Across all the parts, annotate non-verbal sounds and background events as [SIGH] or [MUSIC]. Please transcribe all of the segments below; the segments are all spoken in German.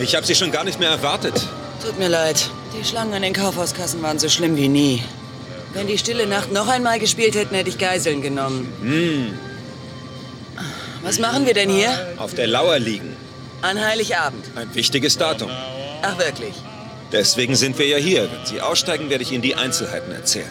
Ich habe Sie schon gar nicht mehr erwartet. Tut mir leid. Die Schlangen an den Kaufhauskassen waren so schlimm wie nie. Wenn die Stille Nacht noch einmal gespielt hätten, hätte ich Geiseln genommen. Hm. Was machen wir denn hier? Auf der Lauer liegen. An Heiligabend. Ein wichtiges Datum. Ach wirklich? Deswegen sind wir ja hier. Wenn Sie aussteigen, werde ich Ihnen die Einzelheiten erzählen.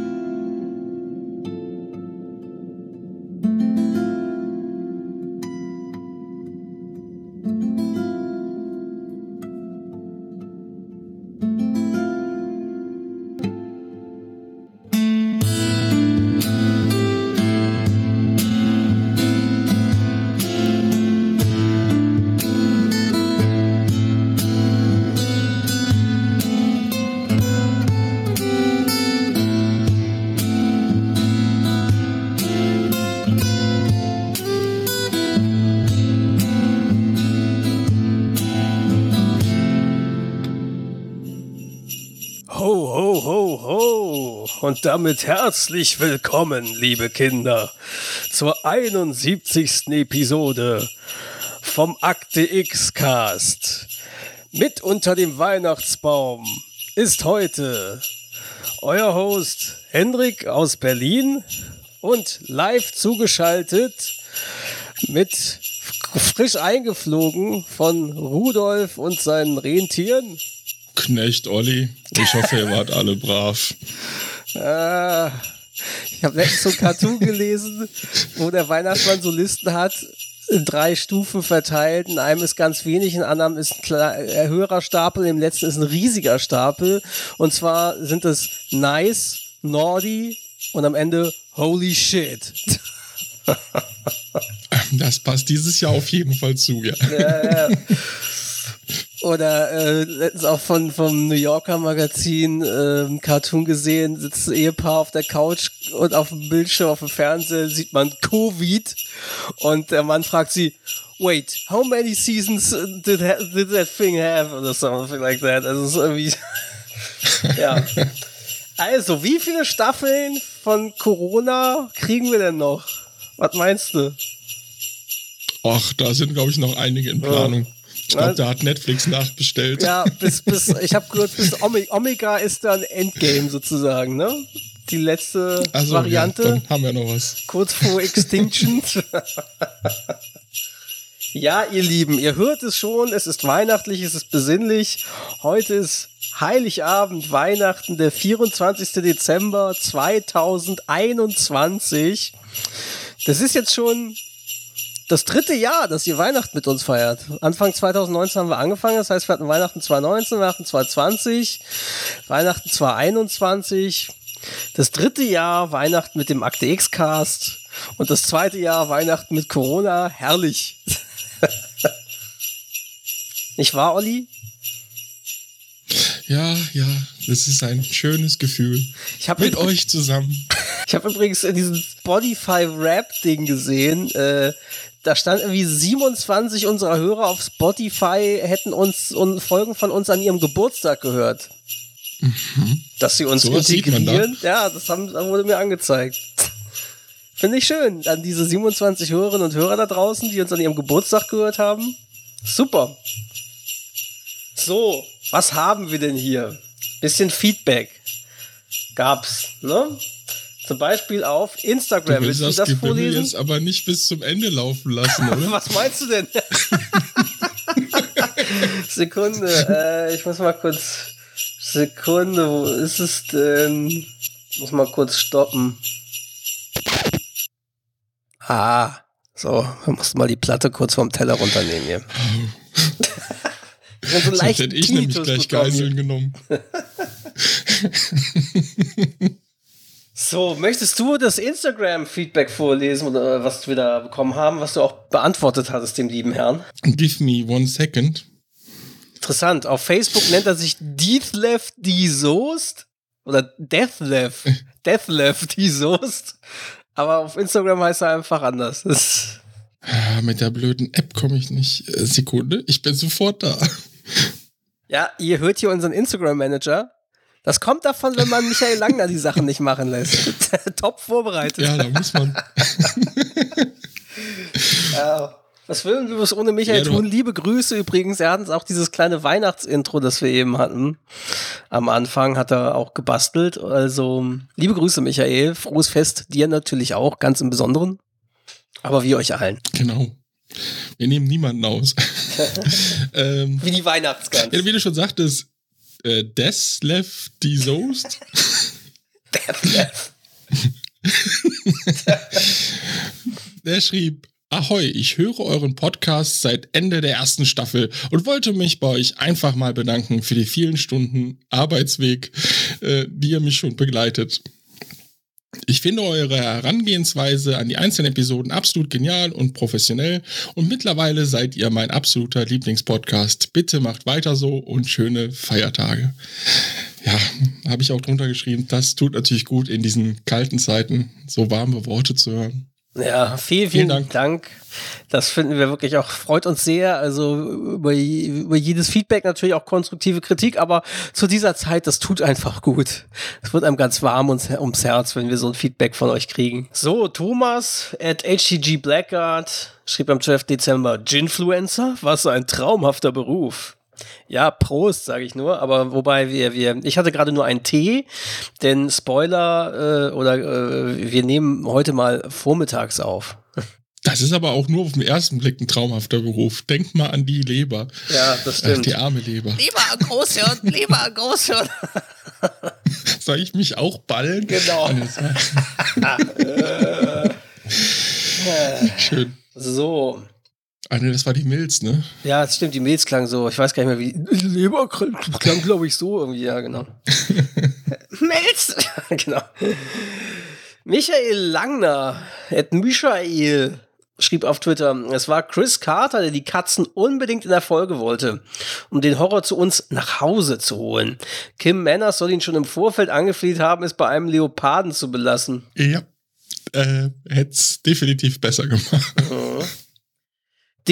Und damit herzlich willkommen, liebe Kinder, zur 71. Episode vom Akte X Cast. Mit unter dem Weihnachtsbaum ist heute euer Host Hendrik aus Berlin und live zugeschaltet mit frisch eingeflogen von Rudolf und seinen Rentieren. Knecht Olli. Ich hoffe, ihr wart alle brav. Äh, ich habe letztens so ein Cartoon gelesen, wo der Weihnachtsmann so Listen hat, in drei Stufen verteilt. In einem ist ganz wenig, in anderem ist ein, ein äh, höherer Stapel, im letzten ist ein riesiger Stapel. Und zwar sind es nice, naughty und am Ende holy shit. Das passt dieses Jahr auf jeden Fall zu, ja. ja, ja. Oder äh, letztens auch von vom New Yorker Magazin äh, Cartoon gesehen, sitzt ein Ehepaar auf der Couch und auf dem Bildschirm, auf dem Fernseher sieht man Covid und der Mann fragt sie, wait, how many seasons did, did that thing have? Oder something like that. Also es ist irgendwie, [LAUGHS] ja. Also, wie viele Staffeln von Corona kriegen wir denn noch? Was meinst du? Ach, da sind, glaube ich, noch einige in Planung. Ja. Ich glaube, da hat Netflix nachbestellt. Ja, bis, bis, ich habe gehört, bis Omega ist dann Endgame sozusagen, ne? Die letzte also, Variante. Ja, dann haben wir noch was. Kurz vor Extinction. [LAUGHS] ja, ihr Lieben, ihr hört es schon, es ist weihnachtlich, es ist besinnlich. Heute ist Heiligabend, Weihnachten, der 24. Dezember 2021. Das ist jetzt schon das dritte Jahr, dass ihr Weihnachten mit uns feiert. Anfang 2019 haben wir angefangen, das heißt, wir hatten Weihnachten 2019, Weihnachten 2020, Weihnachten 2021, das dritte Jahr Weihnachten mit dem Akte X Cast und das zweite Jahr Weihnachten mit Corona. Herrlich. [LAUGHS] Nicht wahr, Olli? Ja, ja, das ist ein schönes Gefühl. Ich hab mit euch zusammen. [LAUGHS] Ich habe übrigens in diesem Spotify Rap Ding gesehen, äh, da stand irgendwie 27 unserer Hörer auf Spotify hätten uns und Folgen von uns an ihrem Geburtstag gehört. Mhm. Dass sie uns so integrieren. Da. Ja, das, haben, das wurde mir angezeigt. Finde ich schön. An diese 27 Hörerinnen und Hörer da draußen, die uns an ihrem Geburtstag gehört haben. Super. So, was haben wir denn hier? Bisschen Feedback gab's, ne? Zum Beispiel auf Instagram. Du willst, willst du das, das vorlesen? jetzt aber nicht bis zum Ende laufen lassen, oder? [LAUGHS] Was meinst du denn? [LAUGHS] Sekunde, äh, ich muss mal kurz. Sekunde, wo ist es denn? Ich muss mal kurz stoppen. Ah, so, wir mussten mal die Platte kurz vom Teller runternehmen hier. so Sonst hätte ich nämlich gleich Geiseln genommen. [LAUGHS] So, möchtest du das Instagram-Feedback vorlesen oder was wir da bekommen haben, was du auch beantwortet hattest, dem lieben Herrn? Give me one second. Interessant. Auf Facebook nennt er sich Deathlef die Soest oder Deathlef. [LAUGHS] Deathlef die Soest. Aber auf Instagram heißt er einfach anders. Das ah, Mit der blöden App komme ich nicht. Äh, Sekunde, ich bin sofort da. Ja, ihr hört hier unseren Instagram-Manager. Das kommt davon, wenn man Michael Langner die Sachen nicht machen lässt. [LAUGHS] Top vorbereitet. Ja, da muss man. [LAUGHS] Was würden wir bloß ohne Michael ja, tun? Liebe Grüße übrigens. Er hat uns auch dieses kleine Weihnachtsintro, das wir eben hatten. Am Anfang hat er auch gebastelt. Also, liebe Grüße, Michael. Frohes Fest dir natürlich auch, ganz im Besonderen. Aber wie euch allen. Genau. Wir nehmen niemanden aus. [LAUGHS] ähm, wie die Weihnachtsgans. Ja, wie du schon sagtest, äh, Deslev die Soest. Deslev. [LAUGHS] [LAUGHS] Der schrieb, Ahoi, ich höre euren Podcast seit Ende der ersten Staffel und wollte mich bei euch einfach mal bedanken für die vielen Stunden Arbeitsweg, äh, die ihr mich schon begleitet. Ich finde eure Herangehensweise an die einzelnen Episoden absolut genial und professionell und mittlerweile seid ihr mein absoluter Lieblingspodcast. Bitte macht weiter so und schöne Feiertage. Ja, habe ich auch drunter geschrieben. Das tut natürlich gut in diesen kalten Zeiten, so warme Worte zu hören. Ja, vielen, vielen, vielen Dank. Dank. Das finden wir wirklich auch, freut uns sehr. Also über, über jedes Feedback natürlich auch konstruktive Kritik, aber zu dieser Zeit, das tut einfach gut. Es wird einem ganz warm ums, ums Herz, wenn wir so ein Feedback von euch kriegen. So, Thomas at HTG Blackguard schrieb am 12. Dezember, Ginfluencer? Was ein traumhafter Beruf. Ja, Prost, sage ich nur. Aber wobei wir, wir, ich hatte gerade nur einen Tee, denn Spoiler äh, oder äh, wir nehmen heute mal vormittags auf. Das ist aber auch nur auf den ersten Blick ein traumhafter Beruf. Denk mal an die Leber. Ja, das stimmt. Ach, die arme Leber. Lieber Großhirn, lieber [LAUGHS] Großhirn. Soll ich mich auch ballen? Genau. [LAUGHS] Schön. So, Ah, ne, das war die Milz, ne? Ja, das stimmt, die Milz klang so. Ich weiß gar nicht mehr, wie. Leber klang, glaube ich, so irgendwie, ja, genau. [LAUGHS] Milz! [LAUGHS] genau. Michael Langner, Ed Michael, schrieb auf Twitter, es war Chris Carter, der die Katzen unbedingt in der Folge wollte, um den Horror zu uns nach Hause zu holen. Kim Manners soll ihn schon im Vorfeld angefleht haben, es bei einem Leoparden zu belassen. Ja, äh, hätte es definitiv besser gemacht.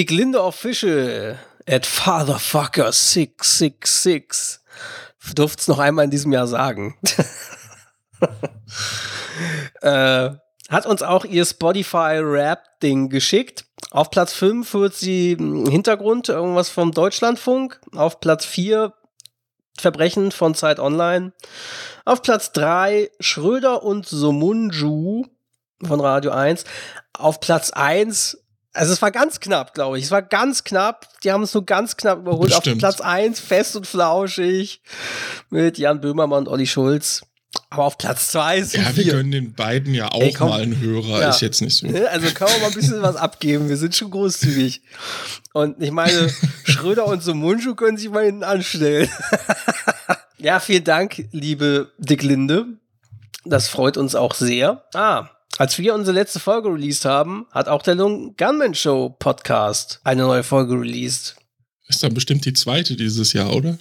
Mhm. Dick Linde Official at Fatherfucker666. Durft's noch einmal in diesem Jahr sagen. [LAUGHS] äh, hat uns auch ihr Spotify-Rap-Ding geschickt. Auf Platz 5 wird sie Hintergrund, irgendwas vom Deutschlandfunk. Auf Platz 4 Verbrechen von Zeit Online. Auf Platz 3 Schröder und Somunju von Radio 1. Auf Platz 1 also es war ganz knapp, glaube ich. Es war ganz knapp. Die haben es nur ganz knapp überholt. Bestimmt. Auf Platz 1, fest und flauschig, mit Jan Böhmermann und Olli Schulz. Aber auf Platz 2 ist Ja, wir können den beiden ja auch Ey, mal einen Hörer, ja. ist jetzt nicht so. Ne, also kann man mal ein bisschen was abgeben. Wir sind schon großzügig. Und ich meine, [LAUGHS] Schröder und so Mundschuh können sich mal hinten anstellen. [LAUGHS] ja, vielen Dank, liebe Dick Linde. Das freut uns auch sehr. Ah, als wir unsere letzte Folge released haben, hat auch der Lung Gunman Show Podcast eine neue Folge released. Ist dann bestimmt die zweite dieses Jahr, oder?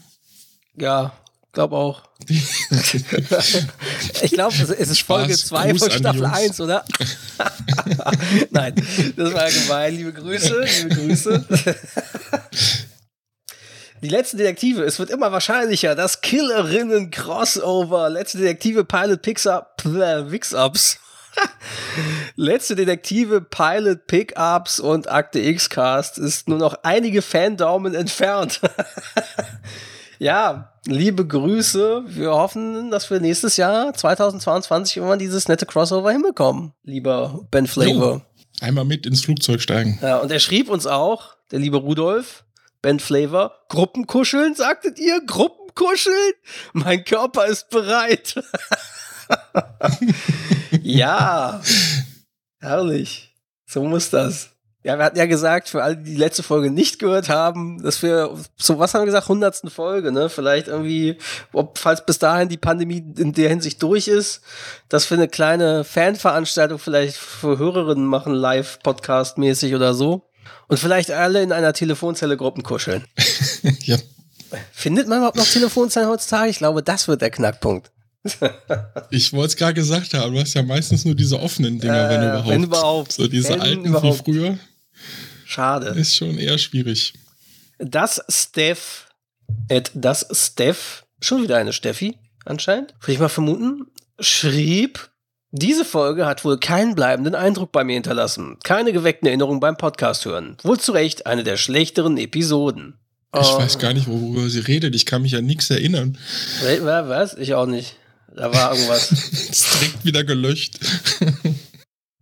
Ja, glaube auch. [LAUGHS] ich glaube, es ist Folge 2 von Staffel 1, oder? [LAUGHS] Nein, das war gemein. Liebe Grüße, liebe Grüße. [LAUGHS] Die letzte Detektive, es wird immer wahrscheinlicher, dass Killerinnen-Crossover, letzte Detektive Pilot Picks-Up, äh, Wix-Ups [LAUGHS] Letzte Detektive, Pilot, Pickups und Akte X-Cast ist nur noch einige Fandaumen entfernt. [LAUGHS] ja, liebe Grüße. Wir hoffen, dass wir nächstes Jahr, 2022, irgendwann dieses nette Crossover hinbekommen, lieber Ben Flavor. Jo, einmal mit ins Flugzeug steigen. Ja, und er schrieb uns auch, der liebe Rudolf, Ben Flavor, Gruppenkuscheln, sagtet ihr? Gruppenkuscheln? Mein Körper ist bereit. [LAUGHS] [LAUGHS] ja, herrlich. So muss das. Ja, wir hatten ja gesagt, für alle, die die letzte Folge nicht gehört haben, dass wir, so was haben wir gesagt, hundertsten Folge, ne? Vielleicht irgendwie, ob, falls bis dahin die Pandemie in der Hinsicht durch ist, dass wir eine kleine Fanveranstaltung vielleicht für Hörerinnen machen, live, Podcast-mäßig oder so. Und vielleicht alle in einer Telefonzelle Gruppen kuscheln. [LAUGHS] ja. Findet man überhaupt noch Telefonzellen heutzutage? Ich glaube, das wird der Knackpunkt ich wollte es gerade gesagt haben, du hast ja meistens nur diese offenen Dinger, äh, wenn überhaupt. Wenn überhaupt. So diese wenn alten überhaupt. wie früher. Schade. Ist schon eher schwierig. Das Steph at das Steph, schon wieder eine Steffi anscheinend, würde ich mal vermuten, schrieb, diese Folge hat wohl keinen bleibenden Eindruck bei mir hinterlassen. Keine geweckten Erinnerungen beim Podcast hören. Wohl zu Recht eine der schlechteren Episoden. Ich oh. weiß gar nicht, worüber sie redet. Ich kann mich an nichts erinnern. Was? Ich auch nicht. Da war irgendwas. [LAUGHS] ist direkt wieder gelöscht.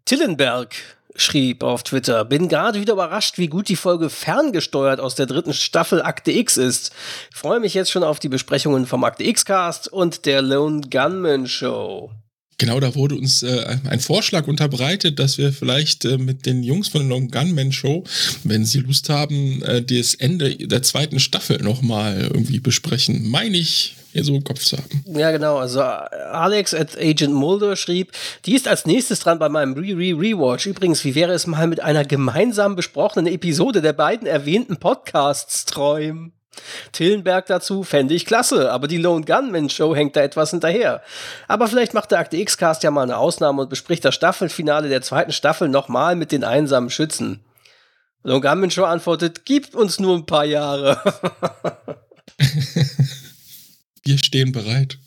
Tillenberg schrieb auf Twitter, bin gerade wieder überrascht, wie gut die Folge ferngesteuert aus der dritten Staffel Akte X ist. Freue mich jetzt schon auf die Besprechungen vom Akte X Cast und der Lone Gunman Show. Genau, da wurde uns äh, ein Vorschlag unterbreitet, dass wir vielleicht äh, mit den Jungs von der Long Gunman Show, wenn sie Lust haben, äh, das Ende der zweiten Staffel nochmal irgendwie besprechen. Meine ich, hier so im Kopf zu haben. Ja, genau. Also Alex at Agent Mulder schrieb, die ist als nächstes dran bei meinem Re-Re-Rewatch. Übrigens, wie wäre es mal mit einer gemeinsam besprochenen Episode der beiden erwähnten Podcasts träumen? Tillenberg dazu fände ich klasse, aber die Lone Gunman Show hängt da etwas hinterher. Aber vielleicht macht der Akte X-Cast ja mal eine Ausnahme und bespricht das Staffelfinale der zweiten Staffel nochmal mit den einsamen Schützen. Lone Gunman Show antwortet, gibt uns nur ein paar Jahre. [LAUGHS] [LAUGHS] Wir stehen bereit.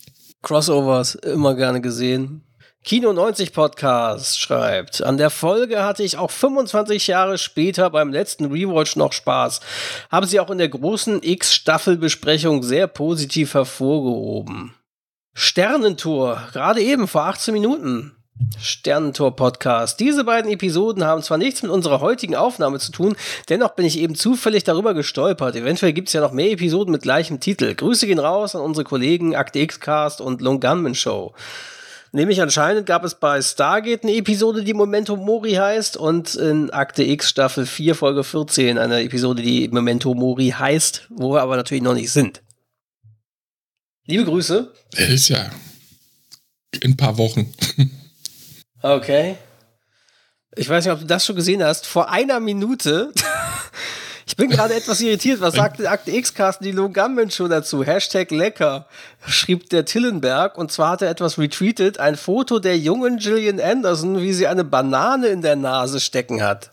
Crossovers, immer gerne gesehen. Kino 90 Podcast schreibt, an der Folge hatte ich auch 25 Jahre später beim letzten Rewatch noch Spaß. Habe sie auch in der großen X-Staffelbesprechung sehr positiv hervorgehoben. Sternentor, gerade eben vor 18 Minuten. Sternentor Podcast. Diese beiden Episoden haben zwar nichts mit unserer heutigen Aufnahme zu tun, dennoch bin ich eben zufällig darüber gestolpert. Eventuell gibt es ja noch mehr Episoden mit gleichem Titel. Grüße gehen raus an unsere Kollegen Akte X Cast und Long Gunman Show. Nämlich anscheinend gab es bei Stargate eine Episode, die Memento Mori heißt und in Akte X Staffel 4 Folge 14 eine Episode, die Memento Mori heißt, wo wir aber natürlich noch nicht sind. Liebe Grüße. Er ist ja in ein paar Wochen. [LAUGHS] okay. Ich weiß nicht, ob du das schon gesehen hast. Vor einer Minute [LAUGHS] Ich bin gerade etwas irritiert. Was sagt der Akte X-Cast die Logammen schon dazu? Hashtag lecker, schrieb der Tillenberg. Und zwar hat er etwas retweetet. Ein Foto der jungen Gillian Anderson, wie sie eine Banane in der Nase stecken hat.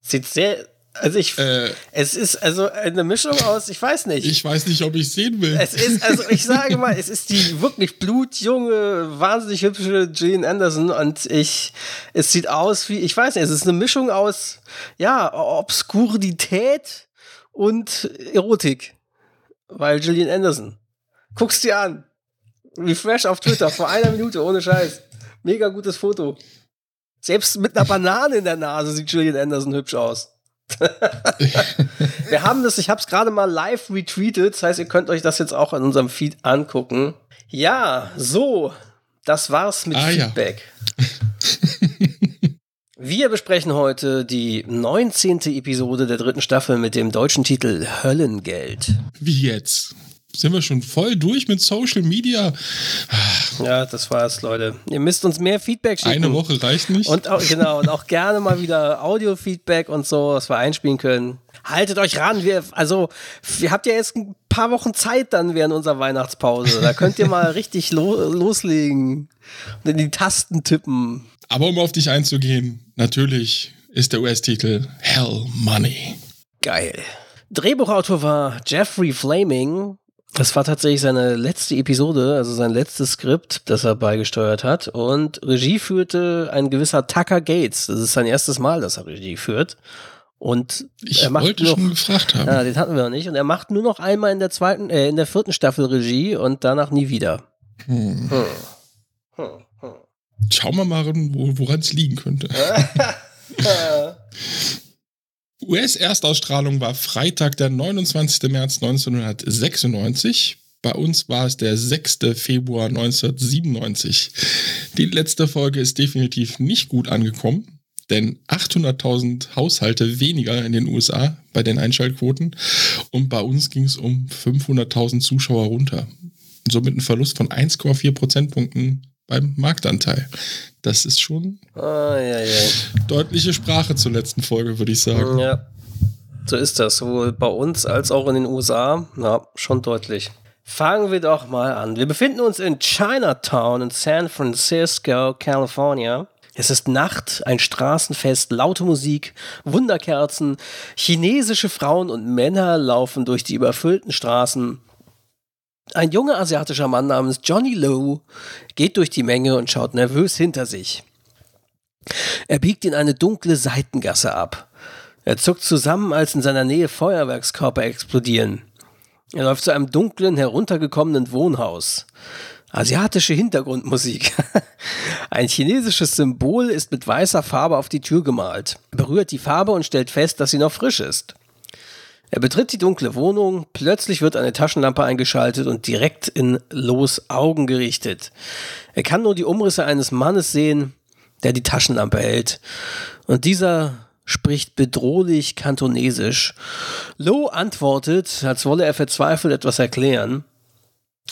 Sieht sehr also ich, äh, es ist also eine Mischung aus, ich weiß nicht. Ich weiß nicht, ob ich sehen will. Es ist, also ich sage mal, es ist die wirklich blutjunge, wahnsinnig hübsche Jean Anderson und ich, es sieht aus wie, ich weiß nicht, es ist eine Mischung aus, ja, Obskurität und Erotik. Weil Gillian Anderson. Guck's dir an. Refresh auf Twitter vor einer Minute, ohne Scheiß. Mega gutes Foto. Selbst mit einer Banane in der Nase sieht Gillian Anderson hübsch aus. [LAUGHS] Wir haben das, ich habe es gerade mal live retweetet, das heißt, ihr könnt euch das jetzt auch in unserem Feed angucken. Ja, so, das war's mit ah, Feedback. Ja. [LAUGHS] Wir besprechen heute die 19. Episode der dritten Staffel mit dem deutschen Titel Höllengeld. Wie jetzt? Sind wir schon voll durch mit Social Media. Ja, das war's, Leute. Ihr müsst uns mehr Feedback schicken. Eine Woche reicht nicht. Und auch, genau, und auch gerne mal wieder Audio-Feedback und so, was wir einspielen können. Haltet euch ran. Wir, also, ihr habt ja jetzt ein paar Wochen Zeit dann während unserer Weihnachtspause. Da könnt ihr mal richtig lo loslegen und in die Tasten tippen. Aber um auf dich einzugehen, natürlich ist der US-Titel Hell Money. Geil. Drehbuchautor war Jeffrey Flaming, das war tatsächlich seine letzte Episode, also sein letztes Skript, das er beigesteuert hat. Und Regie führte ein gewisser Tucker Gates. Das ist sein erstes Mal, dass er Regie führt. Und ich er macht wollte noch, schon gefragt haben. Ja, den hatten wir noch nicht. Und er macht nur noch einmal in der zweiten, äh, in der vierten Staffel Regie und danach nie wieder. Hm. Hm. Hm. hm. Schauen wir mal, woran es liegen könnte. [LAUGHS] [LAUGHS] [LAUGHS] US-Erstausstrahlung war Freitag, der 29. März 1996. Bei uns war es der 6. Februar 1997. Die letzte Folge ist definitiv nicht gut angekommen, denn 800.000 Haushalte weniger in den USA bei den Einschaltquoten und bei uns ging es um 500.000 Zuschauer runter. Somit ein Verlust von 1,4 Prozentpunkten beim Marktanteil. Das ist schon ah, ja, ja. deutliche Sprache zur letzten Folge, würde ich sagen. Ja, so ist das. Sowohl bei uns als auch in den USA. Ja, schon deutlich. Fangen wir doch mal an. Wir befinden uns in Chinatown in San Francisco, California. Es ist Nacht, ein Straßenfest, laute Musik, Wunderkerzen, chinesische Frauen und Männer laufen durch die überfüllten Straßen. Ein junger asiatischer Mann namens Johnny Lowe geht durch die Menge und schaut nervös hinter sich. Er biegt in eine dunkle Seitengasse ab. Er zuckt zusammen, als in seiner Nähe Feuerwerkskörper explodieren. Er läuft zu einem dunklen, heruntergekommenen Wohnhaus. Asiatische Hintergrundmusik. [LAUGHS] Ein chinesisches Symbol ist mit weißer Farbe auf die Tür gemalt. Er berührt die Farbe und stellt fest, dass sie noch frisch ist. Er betritt die dunkle Wohnung, plötzlich wird eine Taschenlampe eingeschaltet und direkt in Los Augen gerichtet. Er kann nur die Umrisse eines Mannes sehen, der die Taschenlampe hält. Und dieser spricht bedrohlich kantonesisch. Lo antwortet, als wolle er verzweifelt etwas erklären.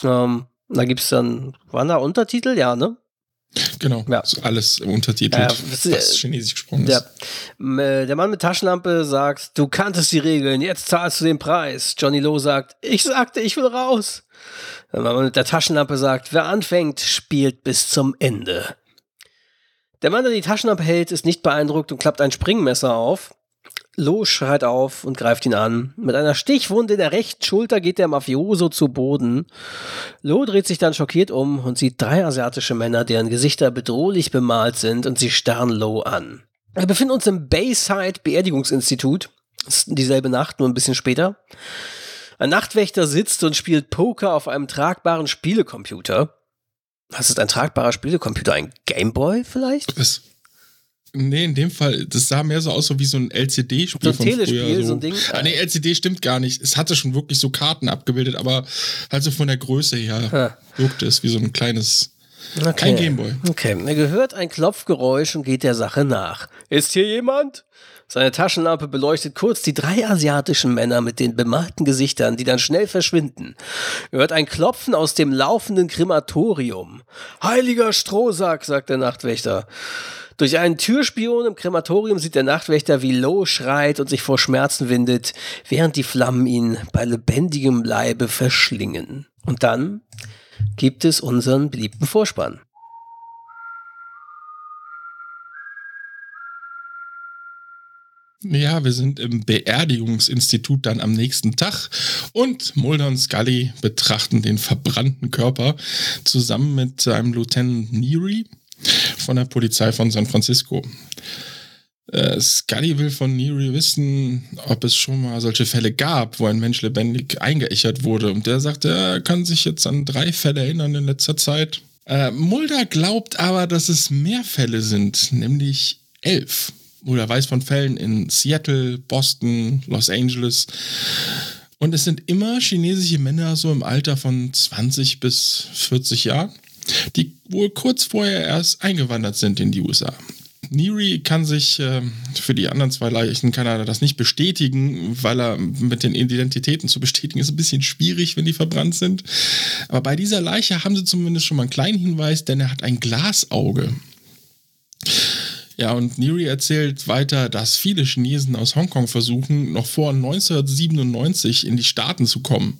Ähm, da gibt's dann, waren da Untertitel? Ja, ne? Genau, Ja. alles untertitelt, Ja, was Chinesisch gesprochen Der, ist. m, äh, der Mann mit Taschenlampe sagt, du kanntest die Regeln, jetzt zahlst du den Preis. Johnny Lowe sagt, ich sagte, ich will raus. Der Mann mit der Taschenlampe sagt, wer anfängt, spielt bis zum Ende. Der Mann, der die Taschenlampe hält, ist nicht beeindruckt und klappt ein Springmesser auf. Lowe schreit auf und greift ihn an. Mit einer Stichwunde in der rechten Schulter geht der Mafioso zu Boden. Lowe dreht sich dann schockiert um und sieht drei asiatische Männer, deren Gesichter bedrohlich bemalt sind und sie starren Lowe an. Wir befinden uns im Bayside Beerdigungsinstitut. Dieselbe Nacht, nur ein bisschen später. Ein Nachtwächter sitzt und spielt Poker auf einem tragbaren Spielecomputer. Was ist ein tragbarer Spielecomputer? Ein Gameboy vielleicht? Das, nee, in dem Fall, das sah mehr so aus so wie so ein LCD-Spiel So ein von Telespiel, früher. so ein Ding. Ah, nee, LCD stimmt gar nicht. Es hatte schon wirklich so Karten abgebildet, aber halt so von der Größe her Ah. wirkte es wie so ein kleines, Okay. kein Gameboy. Okay, er gehört ein Klopfgeräusch und geht der Sache nach. Ist hier jemand? Seine Taschenlampe beleuchtet kurz die drei asiatischen Männer mit den bemalten Gesichtern, die dann schnell verschwinden. Er hört ein Klopfen aus dem laufenden Krematorium. Heiliger Strohsack, sagt der Nachtwächter. Durch einen Türspion im Krematorium sieht der Nachtwächter, wie Loh schreit und sich vor Schmerzen windet, während die Flammen ihn bei lebendigem Leibe verschlingen. Und dann gibt es unseren beliebten Vorspann. Ja, wir sind im Beerdigungsinstitut dann am nächsten Tag und Mulder und Scully betrachten den verbrannten Körper zusammen mit einem Lieutenant Neary von der Polizei von San Francisco. Äh, Scully will von Neary wissen, ob es schon mal solche Fälle gab, wo ein Mensch lebendig eingeächert wurde. Und der sagt, er kann sich jetzt an drei Fälle erinnern in letzter Zeit. Äh, Mulder glaubt aber, dass es mehr Fälle sind, nämlich elf. Mulder weiß von Fällen in Seattle, Boston, Los Angeles. Und es sind immer chinesische Männer so im Alter von 20 bis 40 Jahren, die wohl kurz vorher erst eingewandert sind in die USA. Neary kann sich äh, für die anderen zwei Leichen kann er das nicht bestätigen, weil er mit den Identitäten zu bestätigen ist ein bisschen schwierig, wenn die verbrannt sind. Aber bei dieser Leiche haben sie zumindest schon mal einen kleinen Hinweis, denn er hat ein Glasauge. Ja, und Neary erzählt weiter, dass viele Chinesen aus Hongkong versuchen, noch vor 1997 in die Staaten zu kommen.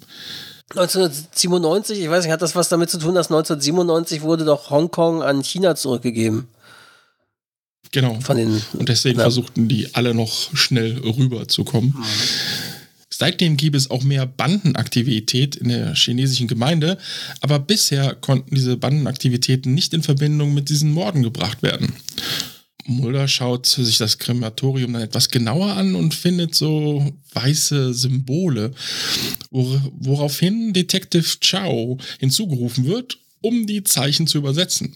1997, ich weiß nicht, hat das was damit zu tun, dass 1997 wurde doch Hongkong an China zurückgegeben? Genau. Von den. Und deswegen Ja. versuchten die alle noch schnell rüberzukommen. Seitdem gibt es auch mehr Bandenaktivität in der chinesischen Gemeinde, aber bisher konnten diese Bandenaktivitäten nicht in Verbindung mit diesen Morden gebracht werden. Mulder schaut sich das Krematorium dann etwas genauer an und findet so weiße Symbole, wor woraufhin Detective Chow hinzugerufen wird, um die Zeichen zu übersetzen.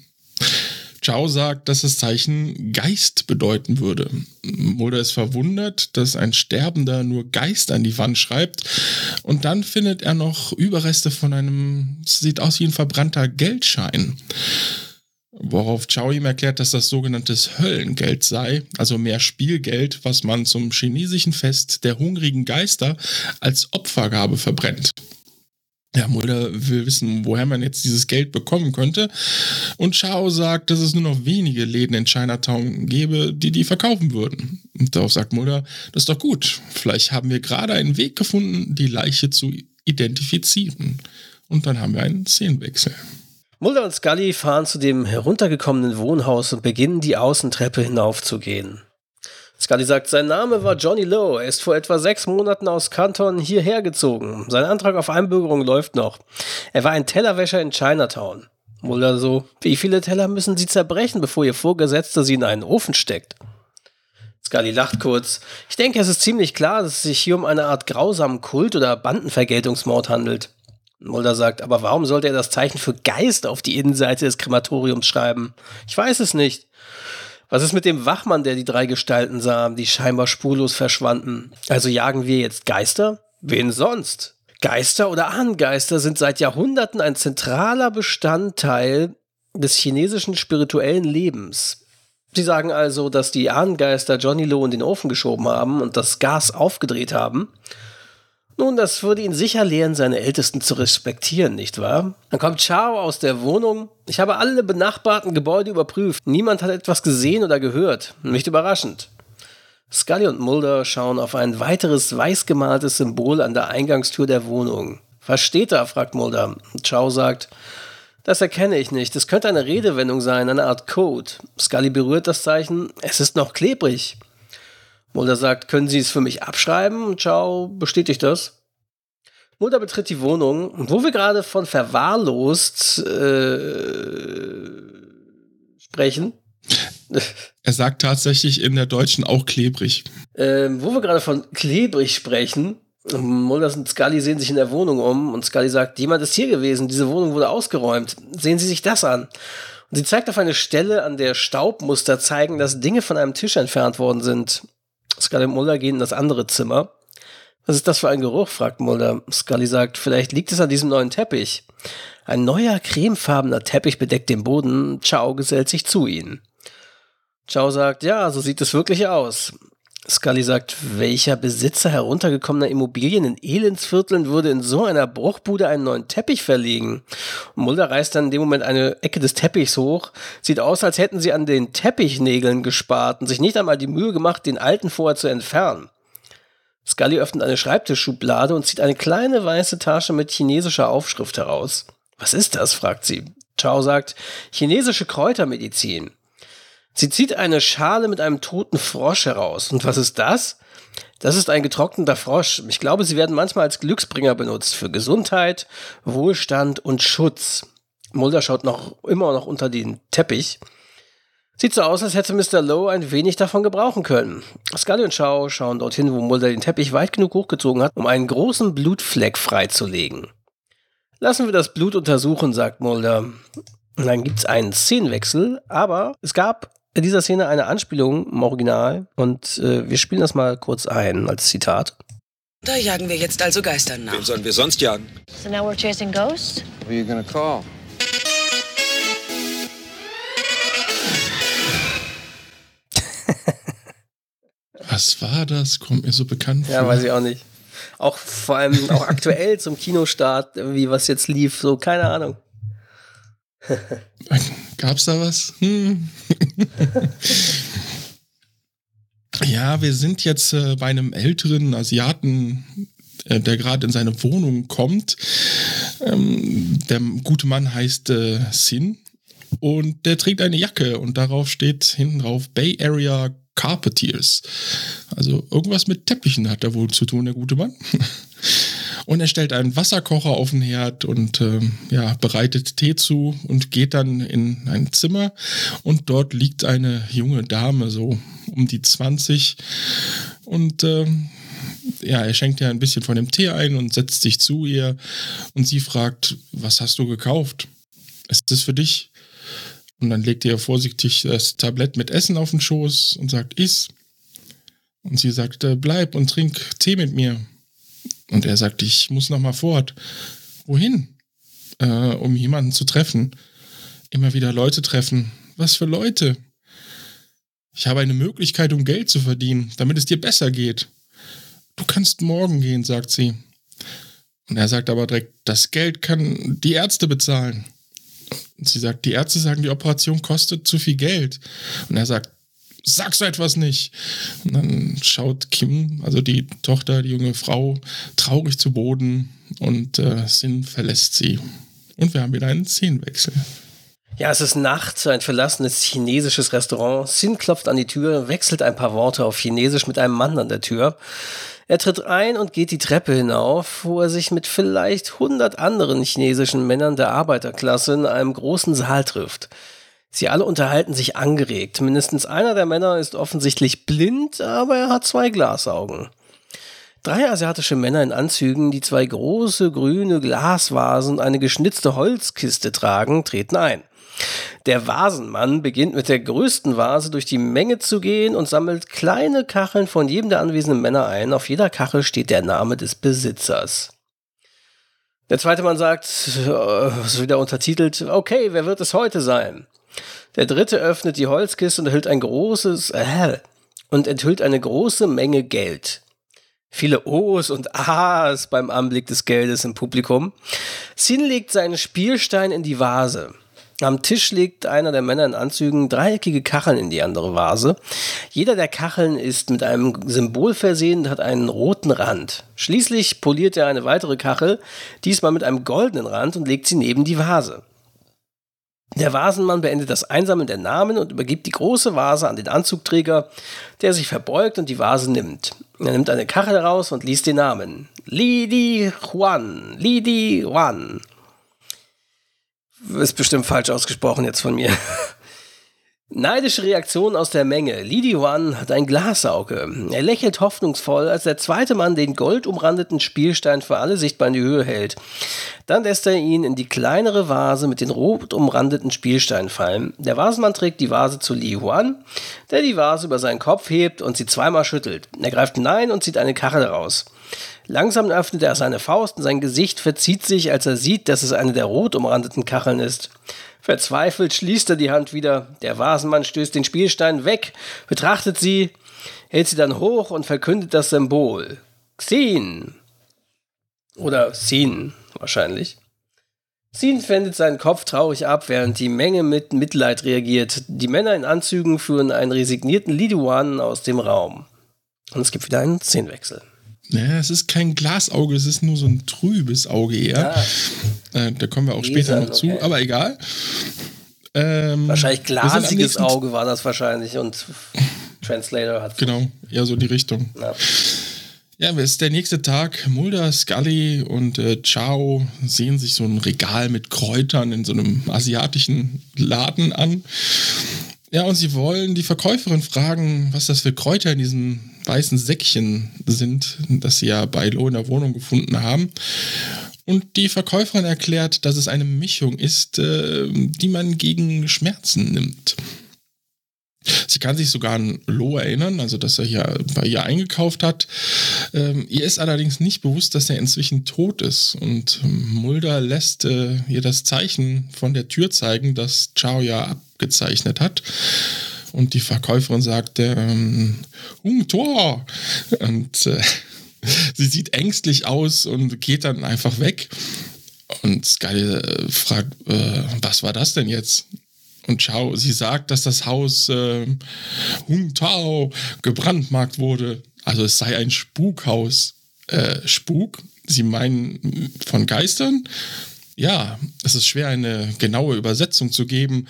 Chow sagt, dass das Zeichen Geist bedeuten würde. Mulder ist verwundert, dass ein Sterbender nur Geist an die Wand schreibt. Und dann findet er noch Überreste von einem, sieht aus wie ein verbrannter Geldschein. Worauf Chow ihm erklärt, dass das sogenanntes Höllengeld sei, also mehr Spielgeld, was man zum chinesischen Fest der hungrigen Geister als Opfergabe verbrennt. Ja, Mulder will wissen, woher man jetzt dieses Geld bekommen könnte. Und Chao sagt, dass es nur noch wenige Läden in Chinatown gäbe, die die verkaufen würden. Und darauf sagt Mulder, das ist doch gut. Vielleicht haben wir gerade einen Weg gefunden, die Leiche zu identifizieren. Und dann haben wir einen Szenenwechsel. Mulder und Scully fahren zu dem heruntergekommenen Wohnhaus und beginnen die Außentreppe hinaufzugehen. Scully sagt, sein Name war Johnny Lowe. Er ist vor etwa sechs Monaten aus Canton hierher gezogen. Sein Antrag auf Einbürgerung läuft noch. Er war ein Tellerwäscher in Chinatown. Mulder so, wie viele Teller müssen Sie zerbrechen, bevor Ihr Vorgesetzter Sie in einen Ofen steckt? Scully lacht kurz. Ich denke, es ist ziemlich klar, dass es sich hier um eine Art grausamen Kult oder Bandenvergeltungsmord handelt. Mulder sagt, aber warum sollte er das Zeichen für Geist auf die Innenseite des Krematoriums schreiben? Ich weiß es nicht. Was ist mit dem Wachmann, der die drei Gestalten sah, die scheinbar spurlos verschwanden? Also jagen wir jetzt Geister? Wen sonst? Geister oder Ahngeister sind seit Jahrhunderten ein zentraler Bestandteil des chinesischen spirituellen Lebens. Sie sagen also, dass die Ahngeister Johnny Lowe in den Ofen geschoben haben und das Gas aufgedreht haben. Nun, das würde ihn sicher lehren, seine Ältesten zu respektieren, nicht wahr? Dann kommt Chao aus der Wohnung. Ich habe alle benachbarten Gebäude überprüft. Niemand hat etwas gesehen oder gehört. Nicht überraschend. Scully und Mulder schauen auf ein weiteres weiß gemaltes Symbol an der Eingangstür der Wohnung. Was steht da? fragt Mulder. Chao sagt, das erkenne ich nicht. Es könnte eine Redewendung sein, eine Art Code. Scully berührt das Zeichen. Es ist noch klebrig. Mulder sagt, können Sie es für mich abschreiben? Ciao, bestätigt das. Mulder betritt die Wohnung, wo wir gerade von verwahrlost äh, sprechen. Er sagt tatsächlich in der Deutschen auch klebrig. Ähm, wo wir gerade von klebrig sprechen, Mulder und Scully sehen sich in der Wohnung um und Scully sagt, jemand ist hier gewesen, diese Wohnung wurde ausgeräumt. Sehen Sie sich das an. Und sie zeigt auf eine Stelle, an der Staubmuster zeigen, dass Dinge von einem Tisch entfernt worden sind. Scully und Mulder gehen in das andere Zimmer. Was ist das für ein Geruch? fragt Mulder. Scully sagt, vielleicht liegt es an diesem neuen Teppich. Ein neuer cremefarbener Teppich bedeckt den Boden. Ciao gesellt sich zu ihnen. Ciao sagt, ja, so sieht es wirklich aus. Scully sagt, welcher Besitzer heruntergekommener Immobilien in Elendsvierteln würde in so einer Bruchbude einen neuen Teppich verlegen? Und Mulder reißt dann in dem Moment eine Ecke des Teppichs hoch. Sieht aus, als hätten sie an den Teppichnägeln gespart und sich nicht einmal die Mühe gemacht, den alten vorher zu entfernen. Scully öffnet eine Schreibtischschublade und zieht eine kleine weiße Tasche mit chinesischer Aufschrift heraus. Was ist das? fragt sie. Chao sagt, chinesische Kräutermedizin. Sie zieht eine Schale mit einem toten Frosch heraus. Und was ist das? Das ist ein getrockneter Frosch. Ich glaube, sie werden manchmal als Glücksbringer benutzt für Gesundheit, Wohlstand und Schutz. Mulder schaut noch immer noch unter den Teppich. Sieht so aus, als hätte Mr. Lowe ein wenig davon gebrauchen können. Scully und Shaw schauen dorthin, wo Mulder den Teppich weit genug hochgezogen hat, um einen großen Blutfleck freizulegen. Lassen wir das Blut untersuchen, sagt Mulder. Und dann gibt's einen Szenenwechsel, aber es gab in dieser Szene eine Anspielung im Original und äh, wir spielen das mal kurz ein als Zitat. Da jagen wir jetzt also Geistern nach. Wen sollen wir sonst jagen? So now we're chasing ghosts? Who are you gonna call? [LAUGHS] Was war das? Kommt mir so bekannt Ja, vor. weiß ich auch nicht. Auch vor allem auch aktuell zum Kinostart, wie was jetzt lief, so keine Ahnung. [LAUGHS] Gab's da was? Hm. [LAUGHS] ja, wir sind jetzt äh, bei einem älteren Asiaten, äh, der gerade in seine Wohnung kommt. Ähm, der gute Mann heißt äh, Sin und der trägt eine Jacke und darauf steht hinten drauf Bay Area Carpetiers. Also irgendwas mit Teppichen hat er wohl zu tun, der gute Mann. [LAUGHS] Und er stellt einen Wasserkocher auf den Herd und ähm, ja, bereitet Tee zu und geht dann in ein Zimmer. Und dort liegt eine junge Dame, so um die 20. Und ähm, ja, er schenkt ihr ein bisschen von dem Tee ein und setzt sich zu ihr. Und sie fragt, was hast du gekauft? Ist das für dich? Und dann legt er vorsichtig das Tablett mit Essen auf den Schoß und sagt, iss. Und sie sagt, bleib und trink Tee mit mir. Und er sagt, ich muss noch mal fort. Wohin? Äh, um jemanden zu treffen. Immer wieder Leute treffen. Was für Leute? Ich habe eine Möglichkeit, um Geld zu verdienen, damit es dir besser geht. Du kannst morgen gehen, sagt sie. Und er sagt aber direkt, das Geld kann die Ärzte bezahlen. Und sie sagt, die Ärzte sagen, die Operation kostet zu viel Geld. Und er sagt, sag so etwas nicht. Und dann schaut Kim, also die Tochter, die junge Frau, traurig zu Boden und äh, Sin verlässt sie. Und wir haben wieder einen Szenenwechsel. Ja, es ist Nacht, ein verlassenes chinesisches Restaurant. Sin klopft an die Tür, wechselt ein paar Worte auf Chinesisch mit einem Mann an der Tür. Er tritt ein und geht die Treppe hinauf, wo er sich mit vielleicht hundert anderen chinesischen Männern der Arbeiterklasse in einem großen Saal trifft. Sie alle unterhalten sich angeregt. Mindestens einer der Männer ist offensichtlich blind, aber er hat zwei Glasaugen. Drei asiatische Männer in Anzügen, die zwei große grüne Glasvasen und eine geschnitzte Holzkiste tragen, treten ein. Der Vasenmann beginnt mit der größten Vase durch die Menge zu gehen und sammelt kleine Kacheln von jedem der anwesenden Männer ein. Auf jeder Kachel steht der Name des Besitzers. Der zweite Mann sagt, äh, wieder untertitelt, okay, wer wird es heute sein? Der dritte öffnet die Holzkiste und enthüllt ein großes, äh, und enthüllt eine große Menge Geld. Viele O's und A's beim Anblick des Geldes im Publikum. Sin legt seinen Spielstein in die Vase. Am Tisch legt einer der Männer in Anzügen dreieckige Kacheln in die andere Vase. Jeder der Kacheln ist mit einem Symbol versehen und hat einen roten Rand. Schließlich poliert er eine weitere Kachel, diesmal mit einem goldenen Rand und legt sie neben die Vase. Der Vasenmann beendet das Einsammeln der Namen und übergibt die große Vase an den Anzugträger, der sich verbeugt und die Vase nimmt. Er nimmt eine Kachel heraus und liest den Namen. Lidi Juan, Lidi Juan. Ist bestimmt falsch ausgesprochen jetzt von mir. [LAUGHS] Neidische Reaktion aus der Menge. Lidi Juan hat ein Glasauge. Er lächelt hoffnungsvoll, als der zweite Mann den goldumrandeten Spielstein für alle sichtbar in die Höhe hält. Dann lässt er ihn in die kleinere Vase mit den rot umrandeten Spielsteinen fallen. Der Vasenmann trägt die Vase zu Li Huan, der die Vase über seinen Kopf hebt und sie zweimal schüttelt. Er greift hinein und zieht eine Kachel raus. Langsam öffnet er seine Faust und sein Gesicht verzieht sich, als er sieht, dass es eine der rot umrandeten Kacheln ist. Verzweifelt schließt er die Hand wieder. Der Vasenmann stößt den Spielstein weg, betrachtet sie, hält sie dann hoch und verkündet das Symbol. Xin. Oder Sin, wahrscheinlich. Sin wendet seinen Kopf traurig ab, während die Menge mit Mitleid reagiert. Die Männer in Anzügen führen einen resignierten Liduanen aus dem Raum. Und es gibt wieder einen Szenenwechsel. Naja, es ist kein Glasauge, es ist nur so ein trübes Auge eher. Ja. Äh, da kommen wir auch Lesen, später noch zu, aber egal. Ähm, wahrscheinlich glasiges Auge war das wahrscheinlich und Translator hat. Genau, eher so die Richtung. Ja. Ja, es ist der nächste Tag. Mulder, Scully und äh, Chao sehen sich so ein Regal mit Kräutern in so einem asiatischen Laden an. Ja, und sie wollen die Verkäuferin fragen, was das für Kräuter in diesem weißen Säckchen sind, das sie ja bei Lo in der Wohnung gefunden haben. Und die Verkäuferin erklärt, dass es eine Mischung ist, äh, die man gegen Schmerzen nimmt. Sie kann sich sogar an Lo erinnern, also dass er hier bei ihr eingekauft hat. Ähm, ihr ist allerdings nicht bewusst, dass er inzwischen tot ist. Und Mulder lässt äh, ihr das Zeichen von der Tür zeigen, das Chao ja abgezeichnet hat. Und die Verkäuferin sagt, ähm, Hung Tor. Und äh, [LAUGHS] sie sieht ängstlich aus und geht dann einfach weg. Und Sky äh, fragt, äh, was war das denn jetzt? Und schau, sie sagt, dass das Haus äh, Hung Tao gebrandmarkt wurde. Also es sei ein Spukhaus. Äh, Spuk? Sie meinen von Geistern? Ja, es ist schwer, eine genaue Übersetzung zu geben,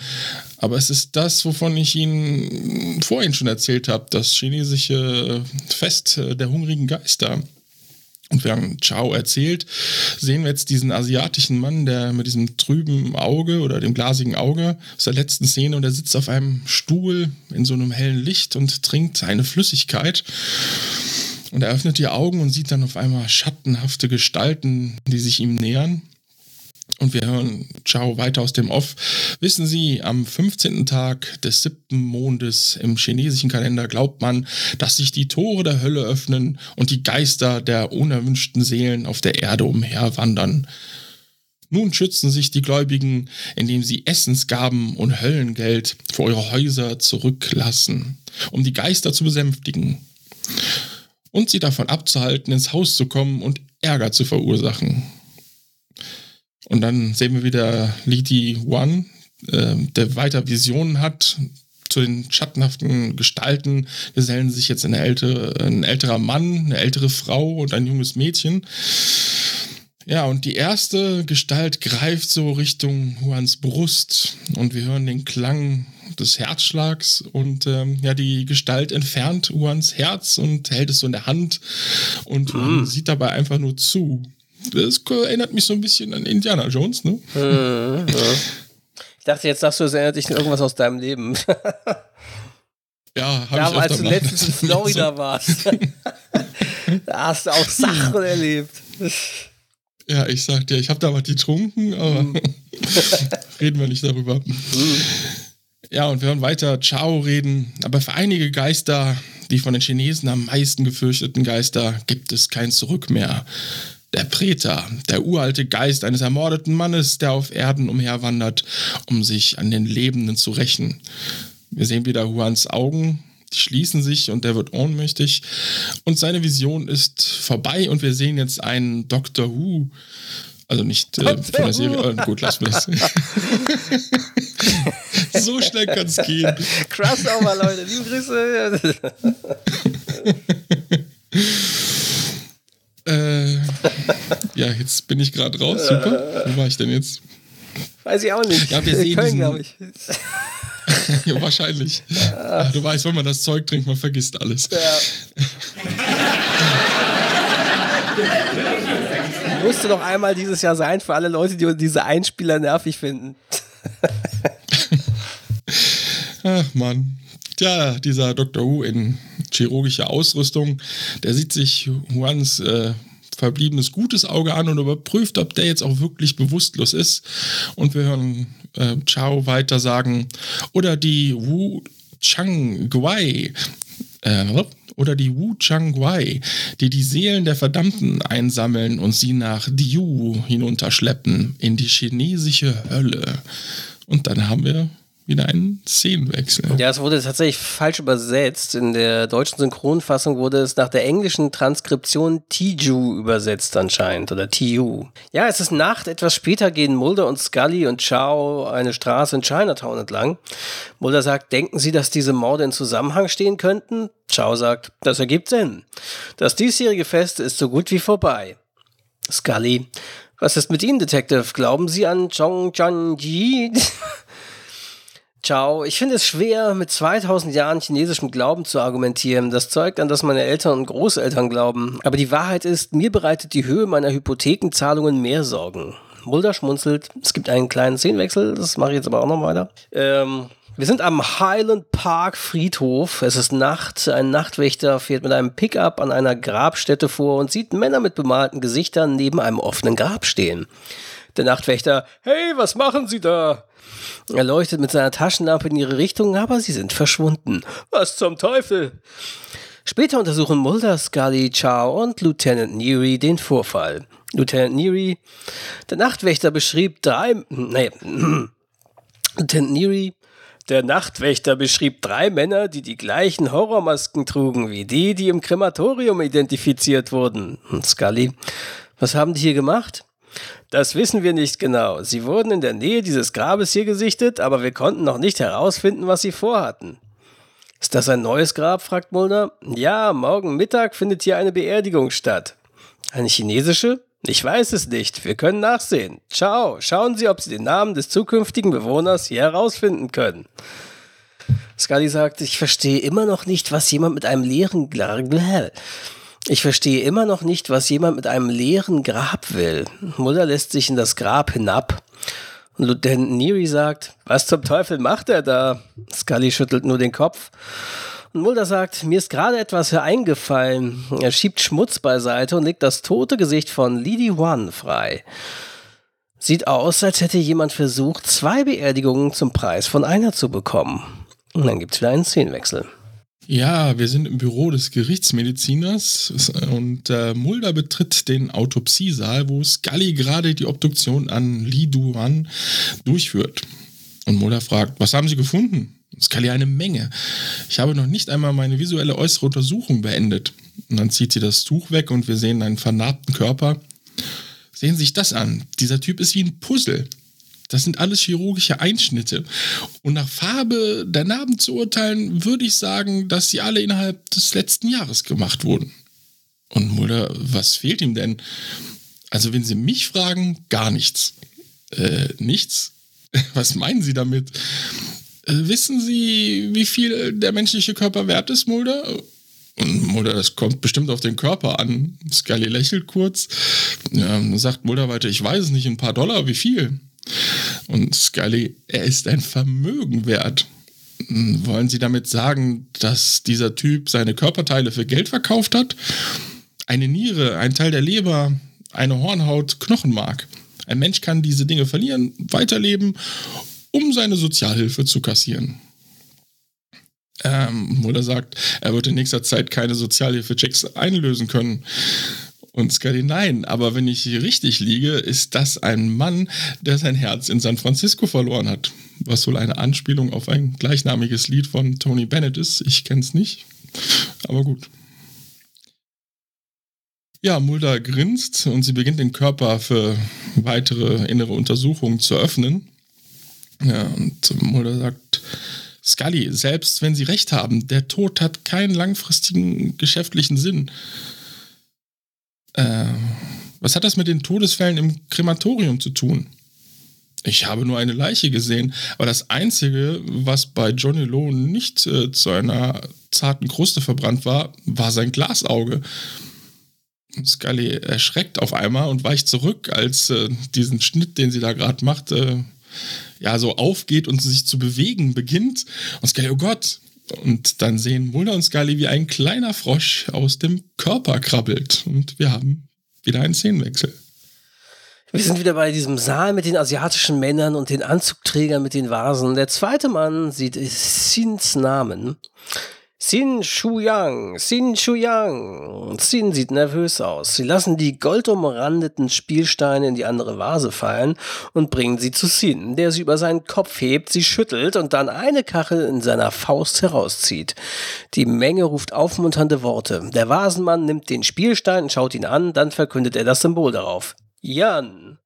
aber es ist das, wovon ich Ihnen vorhin schon erzählt habe, das chinesische Fest der hungrigen Geister. Und während Chao erzählt, sehen wir jetzt diesen asiatischen Mann, der mit diesem trüben Auge oder dem glasigen Auge aus der letzten Szene und er sitzt auf einem Stuhl in so einem hellen Licht und trinkt eine Flüssigkeit. Und er öffnet die Augen und sieht dann auf einmal schattenhafte Gestalten, die sich ihm nähern. Und wir hören Ciao weiter aus dem Off. Wissen Sie, am 15. Tag des siebten Mondes im chinesischen Kalender glaubt man, dass sich die Tore der Hölle öffnen und die Geister der unerwünschten Seelen auf der Erde umherwandern. Nun schützen sich die Gläubigen, indem sie Essensgaben und Höllengeld vor ihre Häuser zurücklassen, um die Geister zu besänftigen und sie davon abzuhalten, ins Haus zu kommen und Ärger zu verursachen. Und dann sehen wir wieder Lidi One, äh, der weiter Visionen hat. Zu den schattenhaften Gestalten gesellen sich jetzt ältere, ein älterer Mann, eine ältere Frau und ein junges Mädchen. Ja, und die erste Gestalt greift so Richtung Juans Brust und wir hören den Klang des Herzschlags und ähm, ja, die Gestalt entfernt Juans Herz und hält es so in der Hand und mhm. sieht dabei einfach nur zu. Das erinnert mich so ein bisschen an Indiana Jones, ne? Mhm. Ich dachte, jetzt sagst du, es erinnert dich an irgendwas aus deinem Leben. [LAUGHS] Ja, hab ja, ich als du letztens in Florida [LAUGHS] warst. da hast du auch Sachen erlebt. Ja, ich sag dir, ich habe da was getrunken, aber mm. [LAUGHS] reden wir nicht darüber. Mm. Ja, und wir hören weiter Ciao reden. Aber für einige Geister, die von den Chinesen am meisten gefürchteten Geister, gibt es kein Zurück mehr. Der Preter, der uralte Geist eines ermordeten Mannes, der auf Erden umherwandert, um sich an den Lebenden zu rächen. Wir sehen wieder Juans Augen, die schließen sich und der wird ohnmächtig. Und seine Vision ist vorbei und wir sehen jetzt einen Doctor Who. Also nicht äh, von der Serie. Äh, gut, lassen wir es. [LAUGHS] so schnell kann es gehen. Crossover, Leute. Liebe Grüße. [LAUGHS] äh, ja, jetzt bin ich gerade raus. Super. Wo war ich denn jetzt? Weiß ich auch nicht. Ja, wir sehen Köln, ich. [LAUGHS] ja, wahrscheinlich. Ja. Du weißt, wenn man das Zeug trinkt, man vergisst alles. Ja. Musste doch einmal dieses Jahr sein für alle Leute, die diese Einspieler nervig finden. [LAUGHS] Ach Mann. Tja, dieser Dr. Who in chirurgischer Ausrüstung, der sieht sich Juans äh, verbliebenes gutes Auge an und überprüft, ob der jetzt auch wirklich bewusstlos ist. Und wir hören äh, Chao weiter sagen. Oder die Wu Chang Guai. Äh, oder die Wu Chang Guai, die die Seelen der Verdammten einsammeln und sie nach Diu hinunterschleppen in die chinesische Hölle. Und dann haben wir wieder einen Szenenwechsel. Ja, es wurde tatsächlich falsch übersetzt. In der deutschen Synchronfassung wurde es nach der englischen Transkription Tiju übersetzt anscheinend oder Tiu. Ja, es ist Nacht. Etwas später gehen Mulder und Scully und Chow eine Straße in Chinatown entlang. Mulder sagt, denken Sie, dass diese Morde in Zusammenhang stehen könnten? Chow sagt, das ergibt Sinn. Das diesjährige Fest ist so gut wie vorbei. Scully, was ist mit Ihnen, Detective? Glauben Sie an Chong Chan-ji? [LAUGHS] Ciao. Ich finde es schwer, mit 2000 Jahren chinesischem Glauben zu argumentieren. Das zeugt an, dass meine Eltern und Großeltern glauben. Aber die Wahrheit ist, mir bereitet die Höhe meiner Hypothekenzahlungen mehr Sorgen. Mulder schmunzelt. Es gibt einen kleinen Szenenwechsel. Das mache ich jetzt aber auch noch weiter. Ähm, wir sind am Highland Park Friedhof. Es ist Nacht. Ein Nachtwächter fährt mit einem Pickup an einer Grabstätte vor und sieht Männer mit bemalten Gesichtern neben einem offenen Grab stehen. Der Nachtwächter, hey, was machen Sie da? Er leuchtet mit seiner Taschenlampe in ihre Richtung, aber sie sind verschwunden. Was zum Teufel? Später untersuchen Mulder, Scully, Chow und Lieutenant Neary den Vorfall. Lieutenant Neary, der Nachtwächter beschrieb drei, nee, [CLEARS THROAT] Lieutenant Neary, der Nachtwächter beschrieb drei Männer, die die gleichen Horrormasken trugen wie die, die im Krematorium identifiziert wurden. Und Scully, was haben die hier gemacht? Das wissen wir nicht genau. Sie wurden in der Nähe dieses Grabes hier gesichtet, aber wir konnten noch nicht herausfinden, was sie vorhatten. Ist das ein neues Grab? fragt Mulder. Ja, morgen Mittag findet hier eine Beerdigung statt. Eine chinesische? Ich weiß es nicht. Wir können nachsehen. Ciao. Schauen Sie, ob Sie den Namen des zukünftigen Bewohners hier herausfinden können. Scully sagt, ich verstehe immer noch nicht, was jemand mit einem leeren ich verstehe immer noch nicht, was jemand mit einem leeren Grab will. Mulder lässt sich in das Grab hinab. Und Lieutenant Neary sagt, was zum Teufel macht er da? Scully schüttelt nur den Kopf. Und Mulder sagt, mir ist gerade etwas eingefallen. Er schiebt Schmutz beiseite und legt das tote Gesicht von Lady One frei. Sieht aus, als hätte jemand versucht, zwei Beerdigungen zum Preis von einer zu bekommen. Und dann gibt's wieder einen Szenenwechsel. Ja, wir sind im Büro des Gerichtsmediziners und äh, Mulder betritt den Autopsiesaal, wo Scully gerade die Obduktion an Li Duan durchführt. Und Mulder fragt, was haben Sie gefunden? Scully eine Menge. Ich habe noch nicht einmal meine visuelle äußere Untersuchung beendet. Und dann zieht sie das Tuch weg und wir sehen einen vernarbten Körper. Sehen Sie sich das an. Dieser Typ ist wie ein Puzzle. Das sind alles chirurgische Einschnitte. Und nach Farbe der Narben zu urteilen, würde ich sagen, dass sie alle innerhalb des letzten Jahres gemacht wurden. Und Mulder, was fehlt ihm denn? Also wenn Sie mich fragen, gar nichts. Äh, nichts? [LAUGHS] Was meinen Sie damit? Äh, wissen Sie, wie viel der menschliche Körper wert ist, Mulder? Mulder, das kommt bestimmt auf den Körper an. Scully lächelt kurz. Ja, sagt Mulder weiter, ich weiß es nicht, ein paar Dollar, wie viel? Und Scully, er ist ein Vermögen wert. Wollen Sie damit sagen, dass dieser Typ seine Körperteile für Geld verkauft hat? Eine Niere, ein Teil der Leber, eine Hornhaut, Knochenmark. Ein Mensch kann diese Dinge verlieren, weiterleben, um seine Sozialhilfe zu kassieren. Ähm, Mulder sagt, er wird in nächster Zeit keine Sozialhilfechecks einlösen können. Und Scully, nein, aber wenn ich richtig liege, ist das ein Mann, der sein Herz in San Francisco verloren hat. Was wohl eine Anspielung auf ein gleichnamiges Lied von Tony Bennett ist. Ich kenn's nicht, aber gut. Ja, Mulder grinst und sie beginnt den Körper für weitere innere Untersuchungen zu öffnen. Ja, und Mulder sagt, Scully, selbst wenn Sie recht haben, der Tod hat keinen langfristigen geschäftlichen Sinn. Äh, was hat das mit den Todesfällen im Krematorium zu tun? Ich habe nur eine Leiche gesehen, aber das Einzige, was bei Johnny Lowe nicht äh, zu einer zarten Kruste verbrannt war, war sein Glasauge. Scully erschreckt auf einmal und weicht zurück, als äh, diesen Schnitt, den sie da gerade macht, äh, ja, so aufgeht und sich zu bewegen beginnt. Und Scully, oh Gott. Und dann sehen Mulder und Scully, wie ein kleiner Frosch aus dem Körper krabbelt. Und wir haben wieder einen Szenenwechsel. Wir sind wieder bei diesem Saal mit den asiatischen Männern und den Anzugträgern mit den Vasen. Der zweite Mann sieht Sins Namen Xin Shuyang, Xin Shuyang. Xin sieht nervös aus. Sie lassen die goldumrandeten Spielsteine in die andere Vase fallen und bringen sie zu Xin, der sie über seinen Kopf hebt, sie schüttelt und dann eine Kachel in seiner Faust herauszieht. Die Menge ruft aufmunternde Worte. Der Vasenmann nimmt den Spielstein und schaut ihn an, dann verkündet er das Symbol darauf. Yan.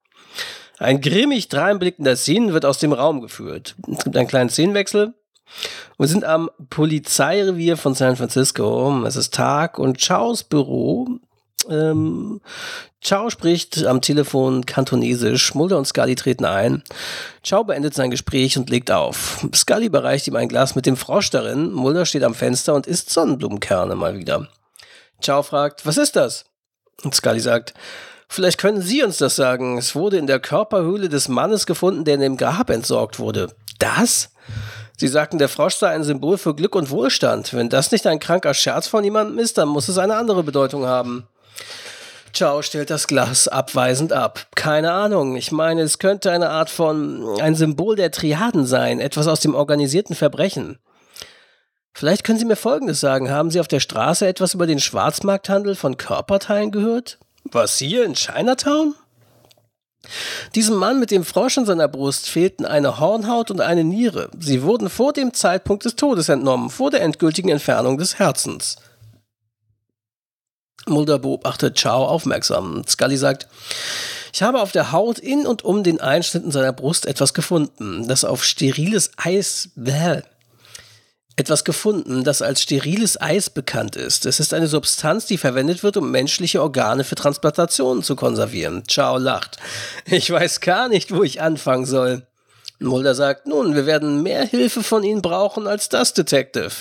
Ein grimmig dreinblickender Xin wird aus dem Raum geführt. Es gibt einen kleinen Szenenwechsel. Wir sind am Polizeirevier von San Francisco. Es ist Tag und Chaos Büro. Ähm, Chao spricht am Telefon kantonesisch. Mulder und Scully treten ein. Chao beendet sein Gespräch und legt auf. Scully bereicht ihm ein Glas mit dem Frosch darin. Mulder steht am Fenster und isst Sonnenblumenkerne mal wieder. Chao fragt, was ist das? Und Scully sagt, vielleicht können Sie uns das sagen. Es wurde in der Körperhöhle des Mannes gefunden, der in dem Grab entsorgt wurde. Das? Sie sagten, der Frosch sei ein Symbol für Glück und Wohlstand. Wenn das nicht ein kranker Scherz von jemandem ist, dann muss es eine andere Bedeutung haben. Ciao stellt das Glas abweisend ab. Keine Ahnung. Ich meine, es könnte eine Art von ein Symbol der Triaden sein, etwas aus dem organisierten Verbrechen. Vielleicht können Sie mir Folgendes sagen. Haben Sie auf der Straße etwas über den Schwarzmarkthandel von Körperteilen gehört? Was hier in Chinatown? Diesem Mann mit dem Frosch in seiner Brust fehlten eine Hornhaut und eine Niere. Sie wurden vor dem Zeitpunkt des Todes entnommen, vor der endgültigen Entfernung des Herzens. Mulder beobachtet Chow aufmerksam. Scully sagt, ich habe auf der Haut in und um den Einschnitten seiner Brust etwas gefunden, das auf steriles Eis, bäh, etwas gefunden, das als steriles Eis bekannt ist. Es ist eine Substanz, die verwendet wird, um menschliche Organe für Transplantationen zu konservieren. Ciao lacht. Ich weiß gar nicht, wo ich anfangen soll. Mulder sagt, nun, wir werden mehr Hilfe von Ihnen brauchen als das, Detective.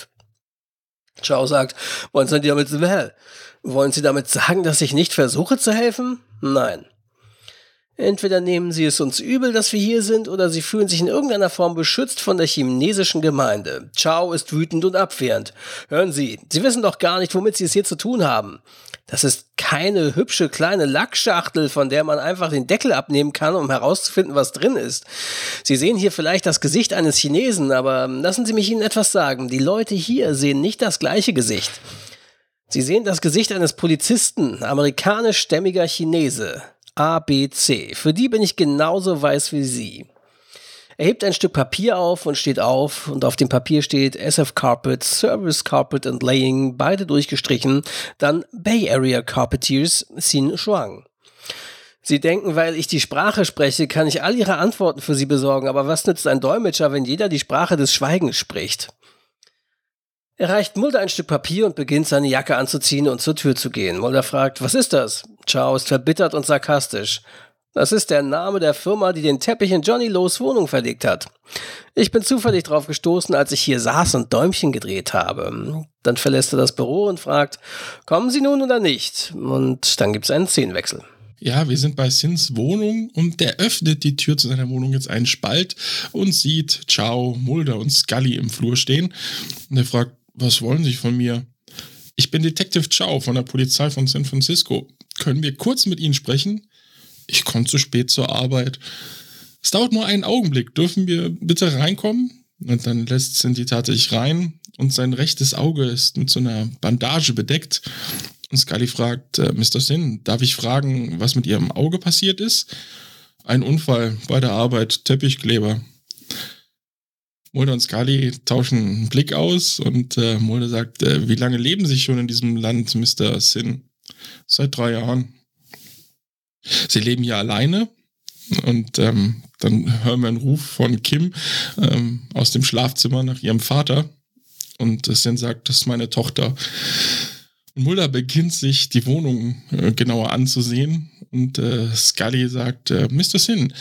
Ciao sagt, wollen Sie damit, wollen Sie damit sagen, dass ich nicht versuche zu helfen? Nein. Entweder nehmen sie es uns übel, dass wir hier sind, oder sie fühlen sich in irgendeiner Form beschützt von der chinesischen Gemeinde. Chao ist wütend und abwehrend. Hören Sie, Sie wissen doch gar nicht, womit Sie es hier zu tun haben. Das ist keine hübsche kleine Lackschachtel, von der man einfach den Deckel abnehmen kann, um herauszufinden, was drin ist. Sie sehen hier vielleicht das Gesicht eines Chinesen, aber lassen Sie mich Ihnen etwas sagen. Die Leute hier sehen nicht das gleiche Gesicht. Sie sehen das Gesicht eines Polizisten, amerikanischstämmiger Chinese. ABC. Für die bin ich genauso weiß wie Sie. Er hebt ein Stück Papier auf und steht auf und auf dem Papier steht SF Carpet, Service Carpet and Laying, beide durchgestrichen, dann Bay Area Carpetiers, Xin Shuang. Sie denken, weil ich die Sprache spreche, kann ich all Ihre Antworten für Sie besorgen, aber was nützt ein Dolmetscher, wenn jeder die Sprache des Schweigens spricht? Er reicht Mulder ein Stück Papier und beginnt seine Jacke anzuziehen und zur Tür zu gehen. Mulder fragt, was ist das? Chow ist verbittert und sarkastisch. Das ist der Name der Firma, die den Teppich in Johnny Lowe's Wohnung verlegt hat. Ich bin zufällig drauf gestoßen, als ich hier saß und Däumchen gedreht habe. Dann verlässt er das Büro und fragt, kommen Sie nun oder nicht? Und dann gibt es einen Szenenwechsel. Ja, wir sind bei Sins Wohnung und der öffnet die Tür zu seiner Wohnung jetzt einen Spalt und sieht Ciao, Mulder und Scully im Flur stehen. Und er fragt, was wollen Sie von mir? Ich bin Detective Chow von der Polizei von San Francisco. Können wir kurz mit Ihnen sprechen? Ich komme zu spät zur Arbeit. Es dauert nur einen Augenblick. Dürfen wir bitte reinkommen? Und dann lässt Cindy tatsächlich rein und sein rechtes Auge ist mit so einer Bandage bedeckt. Und Scully fragt, äh, Mr. Sin, darf ich fragen, was mit Ihrem Auge passiert ist? Ein Unfall bei der Arbeit, Teppichkleber. Mulder und Scully tauschen einen Blick aus und äh, Mulder sagt, äh, wie lange leben Sie schon in diesem Land, Mr. Sin? Seit drei Jahren. Sie leben hier alleine und ähm, dann hören wir einen Ruf von Kim ähm, aus dem Schlafzimmer nach ihrem Vater und Sin sagt, das ist meine Tochter. Mulder beginnt sich die Wohnung äh, genauer anzusehen und äh, Scully sagt, äh, Mr. Sin,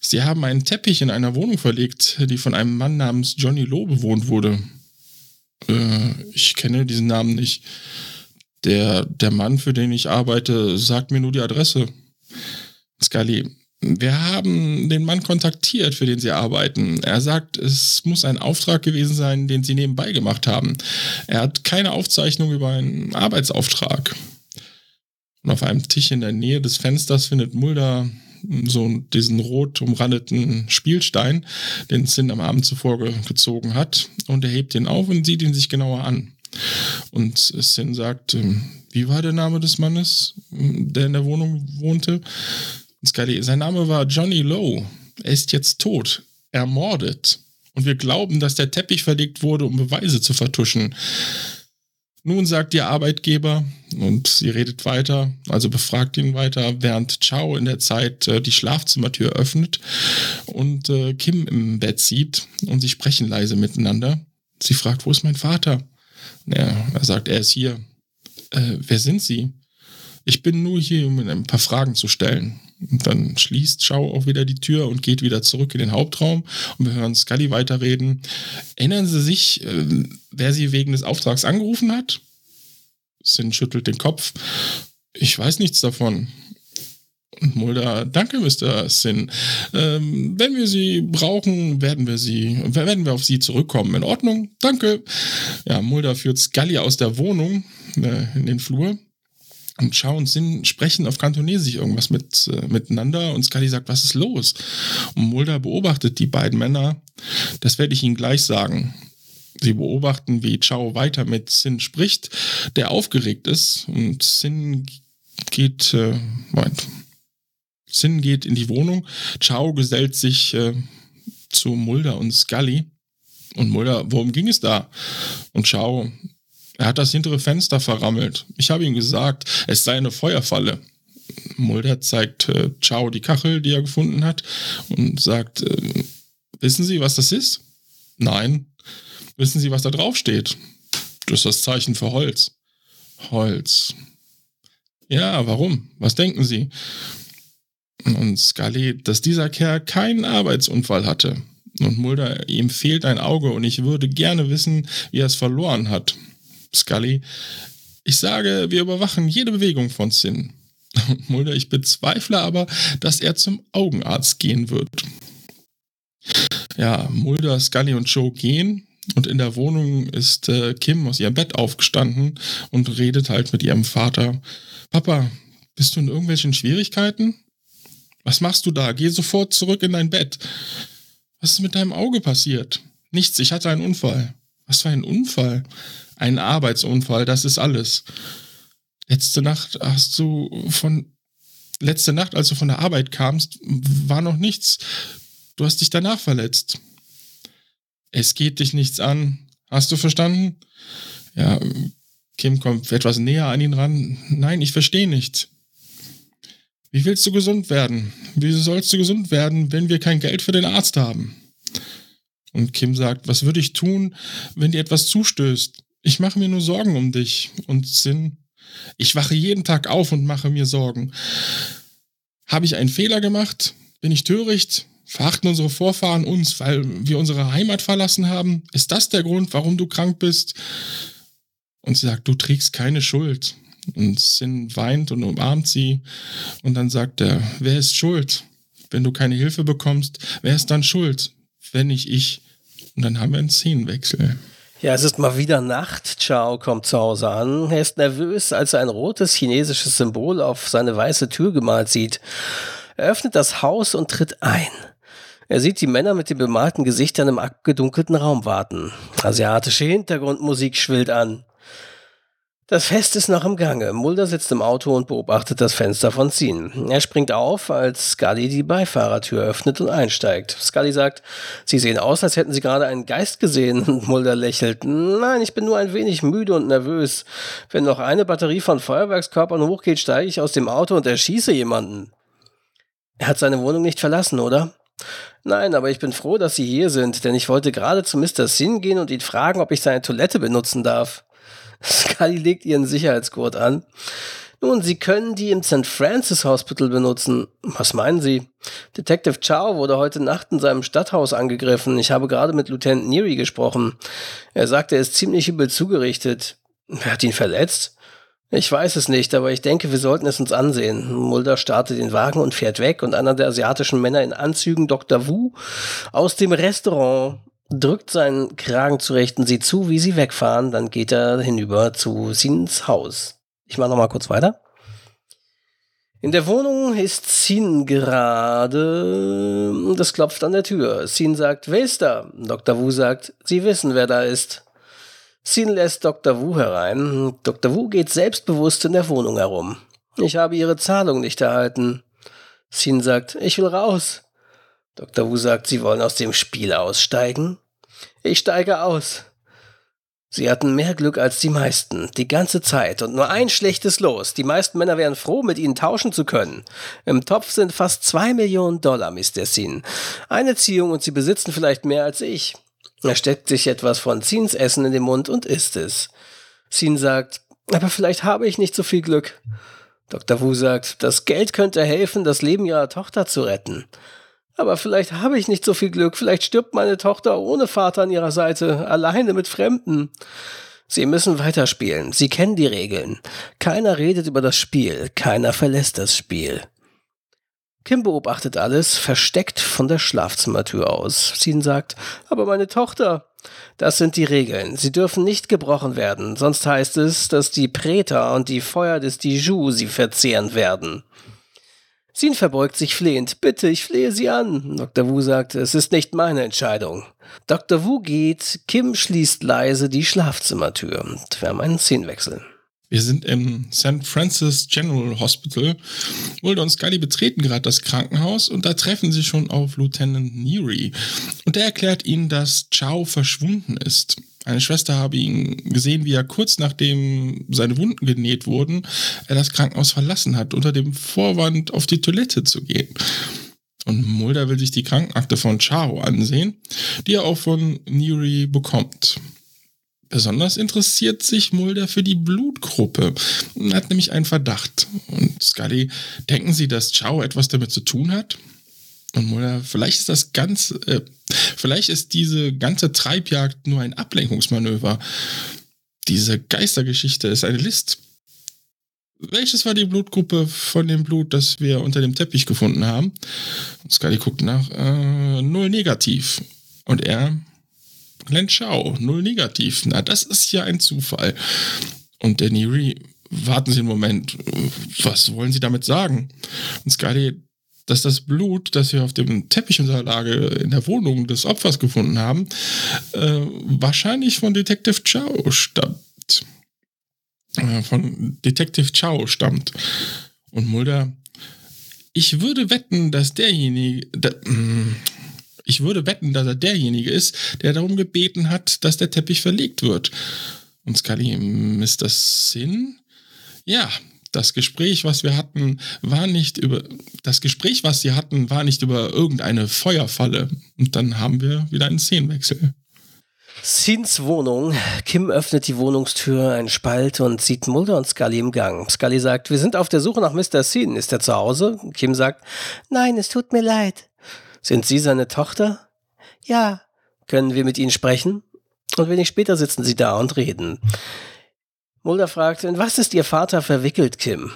Sie haben einen Teppich in einer Wohnung verlegt, die von einem Mann namens Johnny Lowe bewohnt wurde. Äh, ich kenne diesen Namen nicht. Der, der Mann, für den ich arbeite, sagt mir nur die Adresse. Scully, wir haben den Mann kontaktiert, für den Sie arbeiten. Er sagt, es muss ein Auftrag gewesen sein, den Sie nebenbei gemacht haben. Er hat keine Aufzeichnung über einen Arbeitsauftrag. Und auf einem Tisch in der Nähe des Fensters findet Mulder so diesen rot umrandeten Spielstein, den Sin am Abend zuvor gezogen hat. Und er hebt ihn auf und sieht ihn sich genauer an. Und Sin sagt, ähm, wie war der Name des Mannes, der in der Wohnung wohnte? Scully, sein Name war Johnny Lowe. Er ist jetzt tot, ermordet. Und wir glauben, dass der Teppich verlegt wurde, um Beweise zu vertuschen. Nun sagt ihr Arbeitgeber, und sie redet weiter, also befragt ihn weiter, während Chow in der Zeit äh, die Schlafzimmertür öffnet und äh, Kim im Bett sieht und sie sprechen leise miteinander. Sie fragt, wo ist mein Vater? Ja, er sagt, er ist hier. Äh, wer sind Sie? Ich bin nur hier, um ein paar Fragen zu stellen. Und dann schließt Schau auch wieder die Tür und geht wieder zurück in den Hauptraum. Und wir hören Scully weiterreden. Erinnern Sie sich, äh, wer Sie wegen des Auftrags angerufen hat? Sin schüttelt den Kopf. Ich weiß nichts davon. Und Mulder, danke, Mr. Sin. Ähm, wenn wir Sie brauchen, werden wir Sie, werden wir auf Sie zurückkommen. In Ordnung? Danke. Ja, Mulder führt Scully aus der Wohnung äh, in den Flur und Chao und Sin sprechen auf Kantonesisch irgendwas mit, äh, miteinander und Scully sagt, was ist los? Und Mulder beobachtet die beiden Männer. Das werde ich Ihnen gleich sagen. Sie beobachten, wie Chao weiter mit Sin spricht, der aufgeregt ist und Sin geht, äh, Moment. Sin geht in die Wohnung. Chao gesellt sich äh, zu Mulder und Scully. Und Mulder, worum ging es da? Und Chao, er hat das hintere Fenster verrammelt. Ich habe ihm gesagt, es sei eine Feuerfalle. Mulder zeigt äh, Chow die Kachel, die er gefunden hat, und sagt, äh, wissen Sie, was das ist? Nein. Wissen Sie, was da drauf steht? Das ist das Zeichen für Holz. Holz. Ja, warum? Was denken Sie? Und Scully, dass dieser Kerl keinen Arbeitsunfall hatte. Und Mulder, ihm fehlt ein Auge und ich würde gerne wissen, wie er es verloren hat. Scully. Ich sage, wir überwachen jede Bewegung von Sin. [LAUGHS] Mulder, ich bezweifle aber, dass er zum Augenarzt gehen wird. Ja, Mulder, Scully und Joe gehen und in der Wohnung ist äh, Kim aus ihrem Bett aufgestanden und redet halt mit ihrem Vater. Papa, bist du in irgendwelchen Schwierigkeiten? Was machst du da? Geh sofort zurück in dein Bett. Was ist mit deinem Auge passiert? Nichts, ich hatte einen Unfall. Was für ein Unfall? Ein Arbeitsunfall, das ist alles. Letzte Nacht hast du von. Letzte Nacht, als du von der Arbeit kamst, war noch nichts. Du hast dich danach verletzt. Es geht dich nichts an. Hast du verstanden? Ja, Kim kommt etwas näher an ihn ran. Nein, ich verstehe nicht. Wie willst du gesund werden? Wie sollst du gesund werden, wenn wir kein Geld für den Arzt haben? Und Kim sagt, was würde ich tun, wenn dir etwas zustößt? Ich mache mir nur Sorgen um dich. Und Sinn, ich wache jeden Tag auf und mache mir Sorgen. Habe ich einen Fehler gemacht? Bin ich töricht? Verachten unsere Vorfahren uns, weil wir unsere Heimat verlassen haben? Ist das der Grund, warum du krank bist? Und sie sagt, du trägst keine Schuld. Und Sin weint und umarmt sie. Und dann sagt er, wer ist schuld? Wenn du keine Hilfe bekommst, wer ist dann schuld? Wenn nicht ich. Und dann haben wir einen Szenenwechsel. Ja, es ist mal wieder Nacht. Chao kommt zu Hause an. Er ist nervös, als er ein rotes chinesisches Symbol auf seine weiße Tür gemalt sieht. Er öffnet das Haus und tritt ein. Er sieht die Männer mit den bemalten Gesichtern im abgedunkelten Raum warten. Asiatische Hintergrundmusik schwillt an. Das Fest ist noch im Gange. Mulder sitzt im Auto und beobachtet das Fenster von Zin. Er springt auf, als Scully die Beifahrertür öffnet und einsteigt. Scully sagt, Sie sehen aus, als hätten Sie gerade einen Geist gesehen. [LAUGHS] Und Mulder lächelt. Nein, ich bin nur ein wenig müde und nervös. Wenn noch eine Batterie von Feuerwerkskörpern hochgeht, steige ich aus dem Auto und erschieße jemanden. Er hat seine Wohnung nicht verlassen, oder? Nein, aber ich bin froh, dass Sie hier sind, denn ich wollte gerade zu Mr. Sin gehen und ihn fragen, ob ich seine Toilette benutzen darf. Scully legt ihren Sicherheitsgurt an. Nun, Sie können die im St. Francis Hospital benutzen. Was meinen Sie? Detective Chow wurde heute Nacht in seinem Stadthaus angegriffen. Ich habe gerade mit Lieutenant Neary gesprochen. Er sagt, er ist ziemlich übel zugerichtet. Wer hat ihn verletzt? Ich weiß es nicht, aber ich denke, wir sollten es uns ansehen. Mulder startet den Wagen und fährt weg und einer der asiatischen Männer in Anzügen, Dr. Wu, aus dem Restaurant drückt seinen Kragen zurecht und sieht zu, wie sie wegfahren. Dann geht er hinüber zu Sins Haus. Ich mache nochmal kurz weiter. In der Wohnung ist Sin gerade es klopft an der Tür. Sin sagt, wer ist da? Dr. Wu sagt, Sie wissen, wer da ist. Sin lässt Dr. Wu herein. Dr. Wu geht selbstbewusst in der Wohnung herum. Ich habe Ihre Zahlung nicht erhalten. Sin sagt, ich will raus. Dr. Wu sagt, Sie wollen aus dem Spiel aussteigen? Ich steige aus. Sie hatten mehr Glück als die meisten, die ganze Zeit und nur ein schlechtes Los. Die meisten Männer wären froh, mit ihnen tauschen zu können. Im Topf sind fast zwei Millionen Dollar, Mr. Sin. Eine Ziehung und sie besitzen vielleicht mehr als ich. Er steckt sich etwas von Zins Essen in den Mund und isst es. Sin sagt, aber vielleicht habe ich nicht so viel Glück. Dr. Wu sagt, das Geld könnte helfen, das Leben ihrer Tochter zu retten. Aber vielleicht habe ich nicht so viel Glück. Vielleicht stirbt meine Tochter ohne Vater an ihrer Seite, alleine mit Fremden. Sie müssen weiterspielen. Sie kennen die Regeln. Keiner redet über das Spiel. Keiner verlässt das Spiel. Kim beobachtet alles, versteckt von der Schlafzimmertür aus. Sin sagt, aber meine Tochter. Das sind die Regeln. Sie dürfen nicht gebrochen werden, sonst heißt es, dass die Präter und die Feuer des Diju sie verzehren werden. Sin verbeugt sich flehend. Bitte, ich flehe Sie an. Dr. Wu sagt, es ist nicht meine Entscheidung. Dr. Wu geht, Kim schließt leise die Schlafzimmertür. Und wir haben einen Szenenwechsel. Wir sind im St. Francis General Hospital. Mulder und Scully betreten gerade das Krankenhaus und da treffen sie schon auf Lieutenant Neary. Und der erklärt ihnen, dass Chow verschwunden ist. Eine Schwester habe ihn gesehen, wie er kurz nachdem seine Wunden genäht wurden, er das Krankenhaus verlassen hat, unter dem Vorwand auf die Toilette zu gehen. Und Mulder will sich die Krankenakte von Charo ansehen, die er auch von Neary bekommt. Besonders interessiert sich Mulder für die Blutgruppe und hat nämlich einen Verdacht. Und Scully, denken Sie, dass Chao etwas damit zu tun hat? Und Mulder, vielleicht ist das ganz, äh, vielleicht ist diese ganze Treibjagd nur ein Ablenkungsmanöver. Diese Geistergeschichte ist eine List. Welches war die Blutgruppe von dem Blut, das wir unter dem Teppich gefunden haben? Und Scully guckt nach, äh, null negativ. Und er, Glenn Schau, null negativ. Na, das ist ja ein Zufall. Und Danny Ree, warten Sie einen Moment, was wollen Sie damit sagen? Und Scully, dass das Blut, das wir auf dem Teppich-Unterlage in der Wohnung des Opfers gefunden haben, äh, wahrscheinlich von Detective Chow stammt. Äh, von Detective Chow stammt. Und Mulder, ich würde wetten, dass derjenige, da, mm, ich würde wetten, dass er derjenige ist, der darum gebeten hat, dass der Teppich verlegt wird. Und Scully, misst das Sinn? Ja, das Gespräch, was wir hatten, war nicht über das Gespräch, was sie hatten, war nicht über irgendeine Feuerfalle. Und dann haben wir wieder einen Szenenwechsel. Sins Wohnung. Kim öffnet die Wohnungstür, einen Spalt und sieht Mulder und Scully im Gang. Scully sagt, wir sind auf der Suche nach Mr. Sin. Ist er zu Hause? Kim sagt, nein, es tut mir leid. Sind Sie seine Tochter? Ja. Können wir mit Ihnen sprechen? Und wenig später sitzen sie da und reden. Mulder fragt, in was ist Ihr Vater verwickelt, Kim?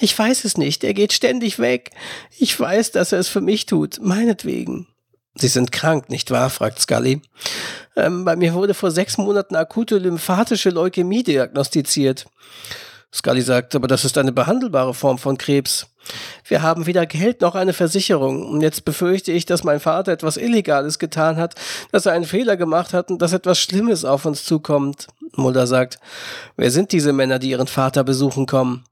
Ich weiß es nicht, er geht ständig weg. Ich weiß, dass er es für mich tut, meinetwegen. Sie sind krank, nicht wahr? fragt Scully. Ähm, bei mir wurde vor sechs Monaten akute lymphatische Leukämie diagnostiziert. Scully sagt, aber das ist eine behandelbare Form von Krebs. Wir haben weder Geld noch eine Versicherung. Und jetzt befürchte ich, dass mein Vater etwas Illegales getan hat, dass er einen Fehler gemacht hat und dass etwas Schlimmes auf uns zukommt. Mulder sagt, wer sind diese Männer, die ihren Vater besuchen kommen?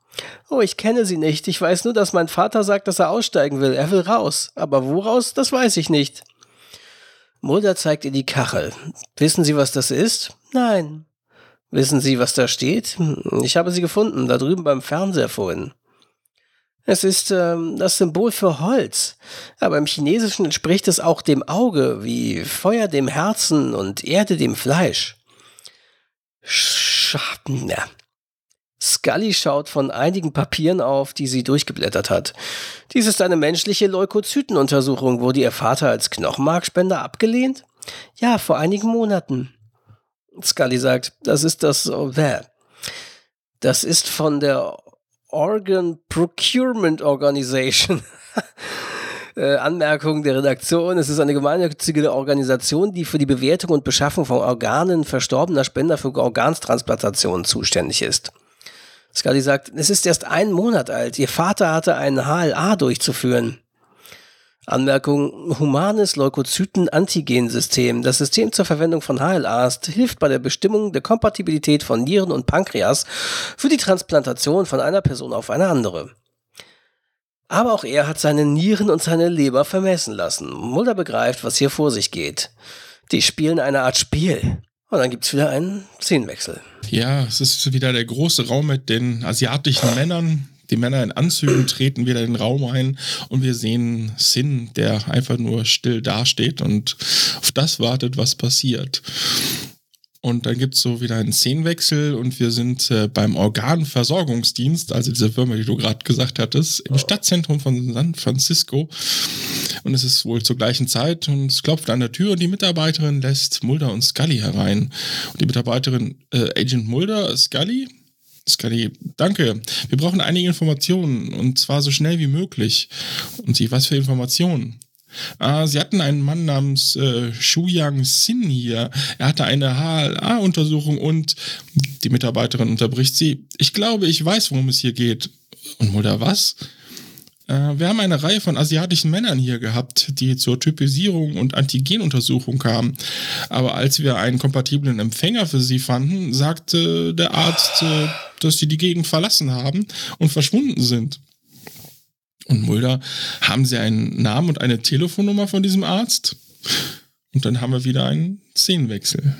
Oh, ich kenne sie nicht. Ich weiß nur, dass mein Vater sagt, dass er aussteigen will. Er will raus. Aber wo raus, das weiß ich nicht. Mulder zeigt ihr die Kachel. Wissen Sie, was das ist? Nein. Wissen Sie, was da steht? Ich habe sie gefunden, da drüben beim Fernseher vorhin. Es ist ähm, das Symbol für Holz, aber im Chinesischen entspricht es auch dem Auge, wie Feuer dem Herzen und Erde dem Fleisch. Schatten. Scully schaut von einigen Papieren auf, die sie durchgeblättert hat. Dies ist eine menschliche Leukozytenuntersuchung. Wurde ihr Vater als Knochenmarkspender abgelehnt? Ja, vor einigen Monaten. Scully sagt, das ist das, oh, das ist von der Organ Procurement Organization. [LAUGHS] Äh, Anmerkung der Redaktion. Es ist eine gemeinnützige Organisation, die für die Bewertung und Beschaffung von Organen verstorbener Spender für Organstransplantationen zuständig ist. Scully sagt, es ist erst einen Monat alt. Ihr Vater hatte einen HLA durchzuführen. Anmerkung, humanes Leukozyten-Antigensystem. Das System zur Verwendung von HLAs hilft bei der Bestimmung der Kompatibilität von Nieren und Pankreas für die Transplantation von einer Person auf eine andere. Aber auch er hat seine Nieren und seine Leber vermessen lassen. Mulder begreift, was hier vor sich geht. Die spielen eine Art Spiel. Und dann gibt's wieder einen Szenenwechsel. Ja, es ist wieder der große Raum mit den asiatischen Männern, die Männer in Anzügen treten wieder in den Raum ein und wir sehen Sin, der einfach nur still dasteht und auf das wartet, was passiert. Und dann gibt es so wieder einen Szenenwechsel und wir sind äh, beim Organversorgungsdienst, also diese Firma, die du gerade gesagt hattest, im Stadtzentrum von San Francisco. Und es ist wohl zur gleichen Zeit und es klopft an der Tür und die Mitarbeiterin lässt Mulder und Scully herein. Und die Mitarbeiterin, äh, Agent Mulder, Scully, Scully, danke. Wir brauchen einige Informationen und zwar so schnell wie möglich. Und Sie, was für Informationen? Ah, Sie hatten einen Mann namens äh, Shu Yang Sin hier. Er hatte eine HLA-Untersuchung und die Mitarbeiterin unterbricht sie. Ich glaube, ich weiß, worum es hier geht. Und Mulder, was? Äh, wir haben eine Reihe von asiatischen Männern hier gehabt, die zur Typisierung und Antigenuntersuchung kamen. Aber als wir einen kompatiblen Empfänger für sie fanden, sagte der Arzt, äh, dass sie die Gegend verlassen haben und verschwunden sind. Und Mulder, haben Sie einen Namen und eine Telefonnummer von diesem Arzt? Und dann haben wir wieder einen Szenenwechsel.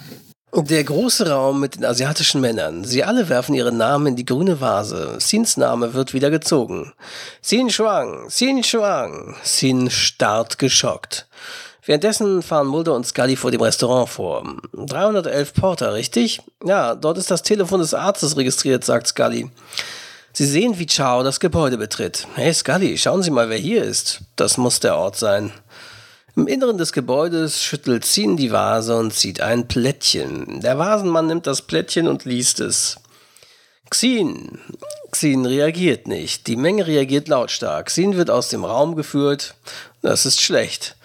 Der große Raum mit den asiatischen Männern. Sie alle werfen ihre Namen in die grüne Vase. Sins Name wird wieder gezogen. Sin Shuang, Sin Shuang. Sin starrt geschockt. Währenddessen fahren Mulder und Scully vor dem Restaurant vor. 311 Porter, richtig? Ja, dort ist das Telefon des Arztes registriert, sagt Scully. Sie sehen, wie Chao das Gebäude betritt. Hey Scully, schauen Sie mal, wer hier ist. Das muss der Ort sein. Im Inneren des Gebäudes schüttelt Xin die Vase und zieht ein Plättchen. Der Vasenmann nimmt das Plättchen und liest es. Xin. Xin reagiert nicht. Die Menge reagiert lautstark. Xin wird aus dem Raum geführt. Das ist schlecht.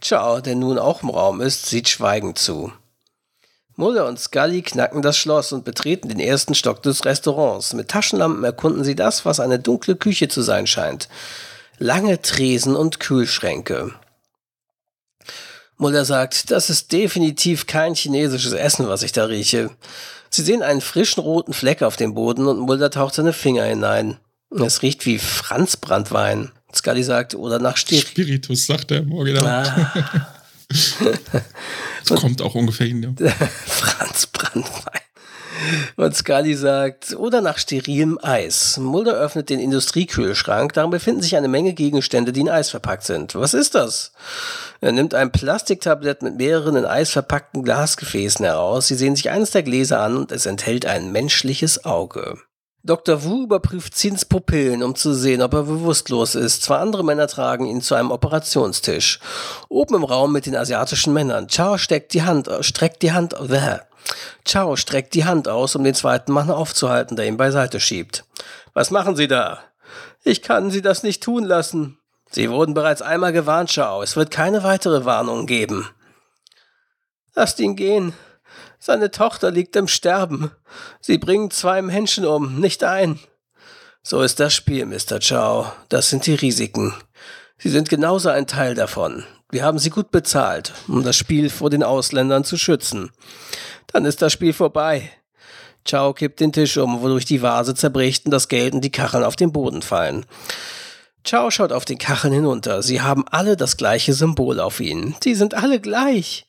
Ciao, der nun auch im Raum ist, sieht schweigend zu. Mulder und Scully knacken das Schloss und betreten den ersten Stock des Restaurants. Mit Taschenlampen erkunden sie das, was eine dunkle Küche zu sein scheint. Lange Tresen und Kühlschränke. Mulder sagt, das ist definitiv kein chinesisches Essen, was ich da rieche. Sie sehen einen frischen roten Fleck auf dem Boden und Mulder taucht seine Finger hinein. Es riecht wie Franzbrandwein. Scully sagt, oder nach Stir Spiritus, sagt er im Original. Ah. [LAUGHS] das kommt auch ungefähr hin. Ja. [LAUGHS] Franz Brandwein. Und Scully sagt, oder nach sterilem Eis. Mulder öffnet den Industriekühlschrank. Darin befinden sich eine Menge Gegenstände, die in Eis verpackt sind. Was ist das? Er nimmt ein Plastiktablett mit mehreren in Eis verpackten Glasgefäßen heraus. Sie sehen sich eines der Gläser an und es enthält ein menschliches Auge. Dr. Wu überprüft Zins Pupillen, um zu sehen, ob er bewusstlos ist. Zwei andere Männer tragen ihn zu einem Operationstisch. Oben im Raum mit den asiatischen Männern. Chao steckt die Hand, streckt die Hand, bäh. Chao streckt die Hand aus, um den zweiten Mann aufzuhalten, der ihn beiseite schiebt. Was machen Sie da? Ich kann Sie das nicht tun lassen. Sie wurden bereits einmal gewarnt, Chao. Es wird keine weitere Warnung geben. Lasst ihn gehen. Seine Tochter liegt im Sterben. Sie bringen zwei Menschen um, nicht ein. So ist das Spiel, Mr. Chow. Das sind die Risiken. Sie sind genauso ein Teil davon. Wir haben sie gut bezahlt, um das Spiel vor den Ausländern zu schützen. Dann ist das Spiel vorbei. Chow kippt den Tisch um, wodurch die Vase zerbricht und das Geld und die Kacheln auf den Boden fallen. Chow schaut auf den Kacheln hinunter. Sie haben alle das gleiche Symbol auf ihnen. Sie sind alle gleich.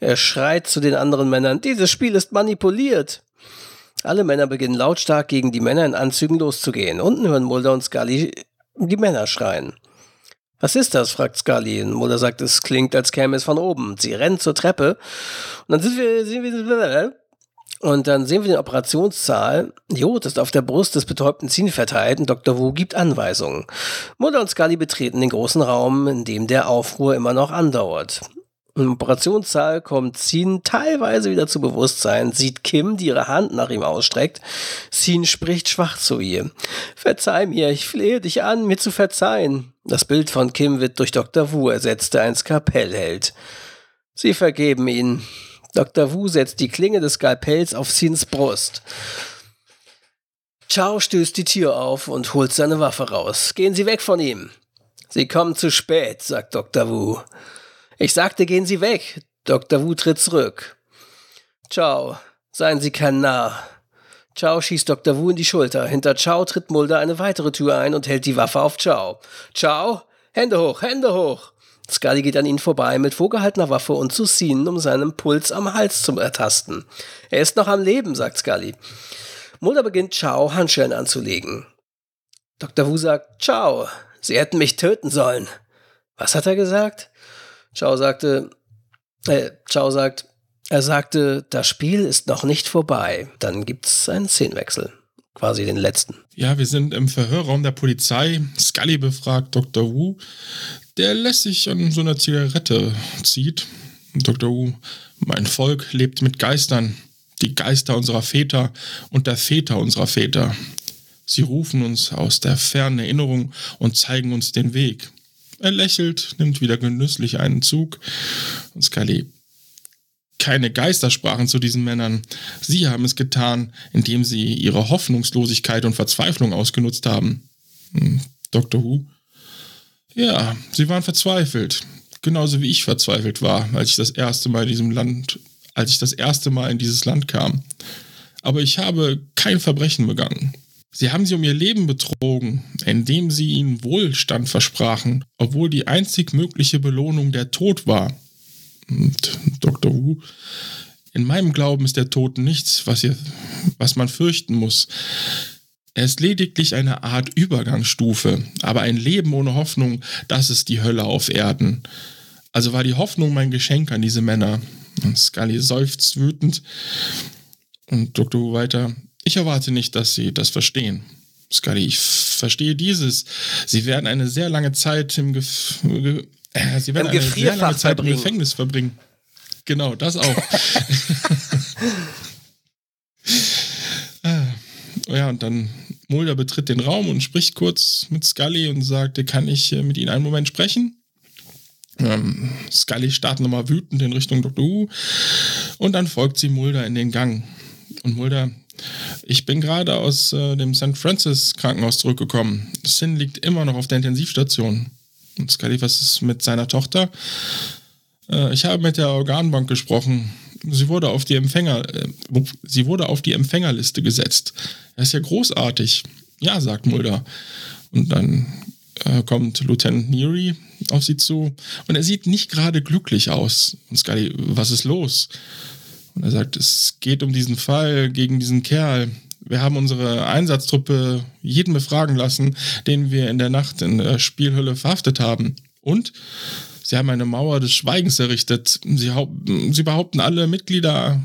Er schreit zu den anderen Männern, dieses Spiel ist manipuliert. Alle Männer beginnen lautstark gegen die Männer in Anzügen loszugehen. Unten hören Mulder und Scully die Männer schreien. Was ist das? fragt Scully. Mulder sagt, es klingt, als käme es von oben. Sie rennen zur Treppe. Und dann sind wir, sind wir und dann sehen wir den Operationssaal. Jod ist auf der Brust des betäubten Zin verteilt und Dr. Wu gibt Anweisungen. Mulder und Scully betreten den großen Raum, in dem der Aufruhr immer noch andauert. Im Operationssaal kommt Sin teilweise wieder zu Bewusstsein, sieht Kim, die ihre Hand nach ihm ausstreckt. Sin spricht schwach zu ihr. Verzeih mir, ich flehe dich an, mir zu verzeihen. Das Bild von Kim wird durch Dr. Wu ersetzt, der ein Skalpell hält. Sie vergeben ihn. Dr. Wu setzt die Klinge des Skalpells auf Sins Brust. Chao stößt die Tür auf und holt seine Waffe raus. Gehen Sie weg von ihm. Sie kommen zu spät, sagt Dr. Wu. Ich sagte, gehen Sie weg. Dr. Wu tritt zurück. Ciao. Seien Sie kein Narr. Ciao schießt Dr. Wu in die Schulter. Hinter Ciao tritt Mulder eine weitere Tür ein und hält die Waffe auf Ciao. Ciao, Hände hoch, Hände hoch. Scully geht an ihnen vorbei mit vorgehaltener Waffe und zu Scene, um seinen Puls am Hals zu ertasten. Er ist noch am Leben, sagt Scully. Mulder beginnt Ciao Handschellen anzulegen. Dr. Wu sagt, Ciao, Sie hätten mich töten sollen. Was hat er gesagt? Chao sagte, äh, Chao sagt, er sagte, das Spiel ist noch nicht vorbei. Dann gibt's einen Szenenwechsel. Quasi den letzten. Ja, wir sind im Verhörraum der Polizei. Scully befragt Dr. Wu. Der lässt sich an so einer Zigarette zieht. Dr. Wu, mein Volk lebt mit Geistern. Die Geister unserer Väter und der Väter unserer Väter. Sie rufen uns aus der fernen Erinnerung und zeigen uns den Weg. Er lächelt, nimmt wieder genüsslich einen Zug. Und Scully, keine Geister sprachen zu diesen Männern. Sie haben es getan, indem sie ihre Hoffnungslosigkeit und Verzweiflung ausgenutzt haben. Hm, Dr. Who? Ja, sie waren verzweifelt. Genauso wie ich verzweifelt war, als ich das erste Mal in diesem Land, als ich das erste Mal in dieses Land kam. Aber ich habe kein Verbrechen begangen. Sie haben sie um ihr Leben betrogen, indem sie ihnen Wohlstand versprachen, obwohl die einzig mögliche Belohnung der Tod war. Und Dr. Wu, in meinem Glauben ist der Tod nichts, was, ihr, was man fürchten muss. Er ist lediglich eine Art Übergangsstufe, aber ein Leben ohne Hoffnung, das ist die Hölle auf Erden. Also war die Hoffnung mein Geschenk an diese Männer. Und Scully seufzt wütend. Und Dr. Wu weiter, ich erwarte nicht, dass Sie das verstehen. Scully, ich verstehe dieses. Sie werden eine sehr lange Zeit im, Gef äh, Sie werden Im eine sehr lange Zeit verbringen. im Gefängnis verbringen. Genau, das auch. [LAUGHS] Ah, ja, und dann Mulder betritt den Raum und spricht kurz mit Scully und sagt, kann ich äh, mit Ihnen einen Moment sprechen? Ähm, Scully startet nochmal wütend in Richtung Dr. Who und dann folgt sie Mulder in den Gang. Und Mulder ich bin gerade aus äh, dem St. Francis Krankenhaus zurückgekommen. Sin liegt immer noch auf der Intensivstation. Und Scully, was ist mit seiner Tochter? Äh, ich habe mit der Organbank gesprochen. Sie wurde auf die Empfänger, äh, sie wurde auf die Empfängerliste gesetzt. Das ist ja großartig. Ja, sagt Mulder. Und dann äh, kommt Lieutenant Neary auf sie zu und er sieht nicht gerade glücklich aus. Und Scully, was ist los? Und er sagt, es geht um diesen Fall gegen diesen Kerl. Wir haben unsere Einsatztruppe jeden befragen lassen, den wir in der Nacht in der Spielhülle verhaftet haben. Und sie haben eine Mauer des Schweigens errichtet. Sie, sie behaupten alle Mitglieder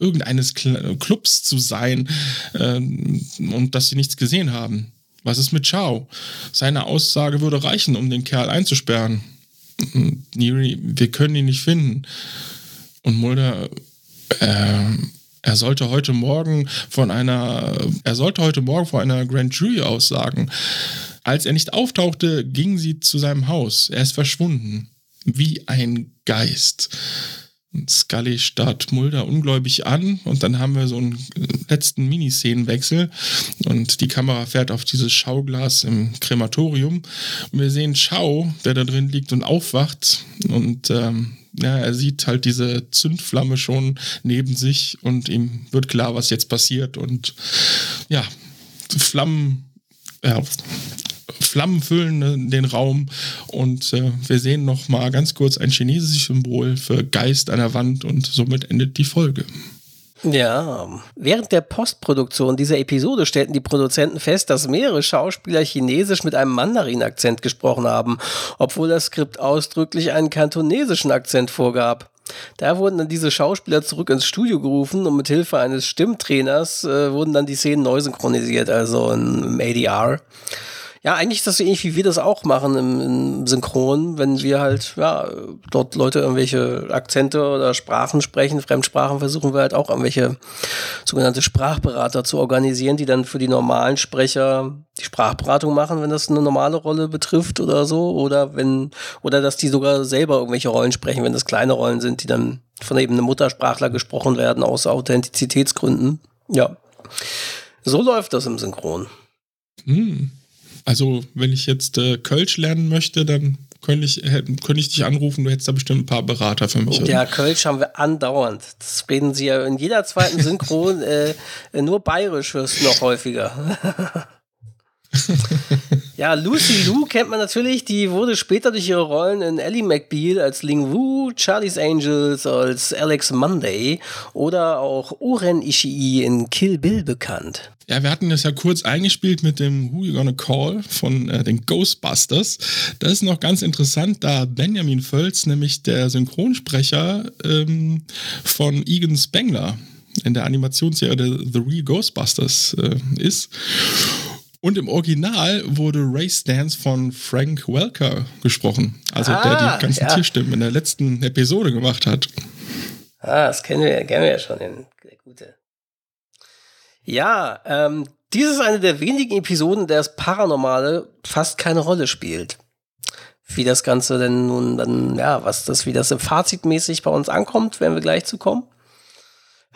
irgendeines Clubs zu sein äh, und dass sie nichts gesehen haben. Was ist mit Chao? Seine Aussage würde reichen, um den Kerl einzusperren. Neri, wir können ihn nicht finden. Und Mulder, äh, er sollte heute Morgen von einer, er sollte heute Morgen vor einer Grand Jury aussagen. Als er nicht auftauchte, ging sie zu seinem Haus. Er ist verschwunden. Wie ein Geist. Scully starrt Mulder ungläubig an und dann haben wir so einen letzten Miniszenenwechsel und die Kamera fährt auf dieses Schauglas im Krematorium und wir sehen Schau, der da drin liegt und aufwacht und ähm, ja, er sieht halt diese Zündflamme schon neben sich und ihm wird klar, was jetzt passiert und ja, Flammen ja, Flammen füllen den Raum und äh, wir sehen noch mal ganz kurz ein chinesisches Symbol für Geist an der Wand und somit endet die Folge. Ja, während der Postproduktion dieser Episode stellten die Produzenten fest, dass mehrere Schauspieler Chinesisch mit einem Mandarin-Akzent gesprochen haben, obwohl das Skript ausdrücklich einen kantonesischen Akzent vorgab. Da wurden dann diese Schauspieler zurück ins Studio gerufen und mit Hilfe eines Stimmtrainers äh, wurden dann die Szenen neu synchronisiert, also im ADR. Ja, eigentlich ist das so ähnlich wie wir das auch machen im, im, Synchron, wenn wir halt, ja, dort Leute irgendwelche Akzente oder Sprachen sprechen, Fremdsprachen, versuchen wir halt auch irgendwelche sogenannte Sprachberater zu organisieren, die dann für die normalen Sprecher die Sprachberatung machen, wenn das eine normale Rolle betrifft oder so, oder wenn, oder dass die sogar selber irgendwelche Rollen sprechen, wenn das kleine Rollen sind, die dann von eben einem Muttersprachler gesprochen werden aus Authentizitätsgründen. Ja. So läuft das im Synchron. Hm. Also, wenn ich jetzt äh, Kölsch lernen möchte, dann könnte ich, könnte ich dich anrufen, du hättest da bestimmt ein paar Berater für mich. Ja, Kölsch haben wir andauernd. Das reden sie ja in jeder zweiten Synchron, [LAUGHS] äh, nur bayerisch hörst du noch häufiger. [LAUGHS] ja, Lucy [LAUGHS] Lou kennt man natürlich, die wurde später durch ihre Rollen in Ellie McBeal als Ling Wu, Charlie's Angels als Alex Monday oder auch Oren Ishii in Kill Bill bekannt. Ja, wir hatten das ja kurz eingespielt mit dem Who You Gonna Call von äh, den Ghostbusters. Das ist noch ganz interessant, da Benjamin Völz, nämlich der Synchronsprecher ähm, von Egan Spengler in der Animationsserie The Real Ghostbusters äh, ist. Und im Original wurde Ray Stans von Frank Welker gesprochen. Also ah, der die ah, ganzen ja. Tierstimmen in der letzten Episode gemacht hat. Ah, das kennen wir, kennen wir ja schon, den, der gute. Ja, ähm, dies ist eine der wenigen Episoden, in der das Paranormale fast keine Rolle spielt. Wie das Ganze denn nun dann, ja, was das, wie das fazitmäßig bei uns ankommt, werden wir gleich zu kommen.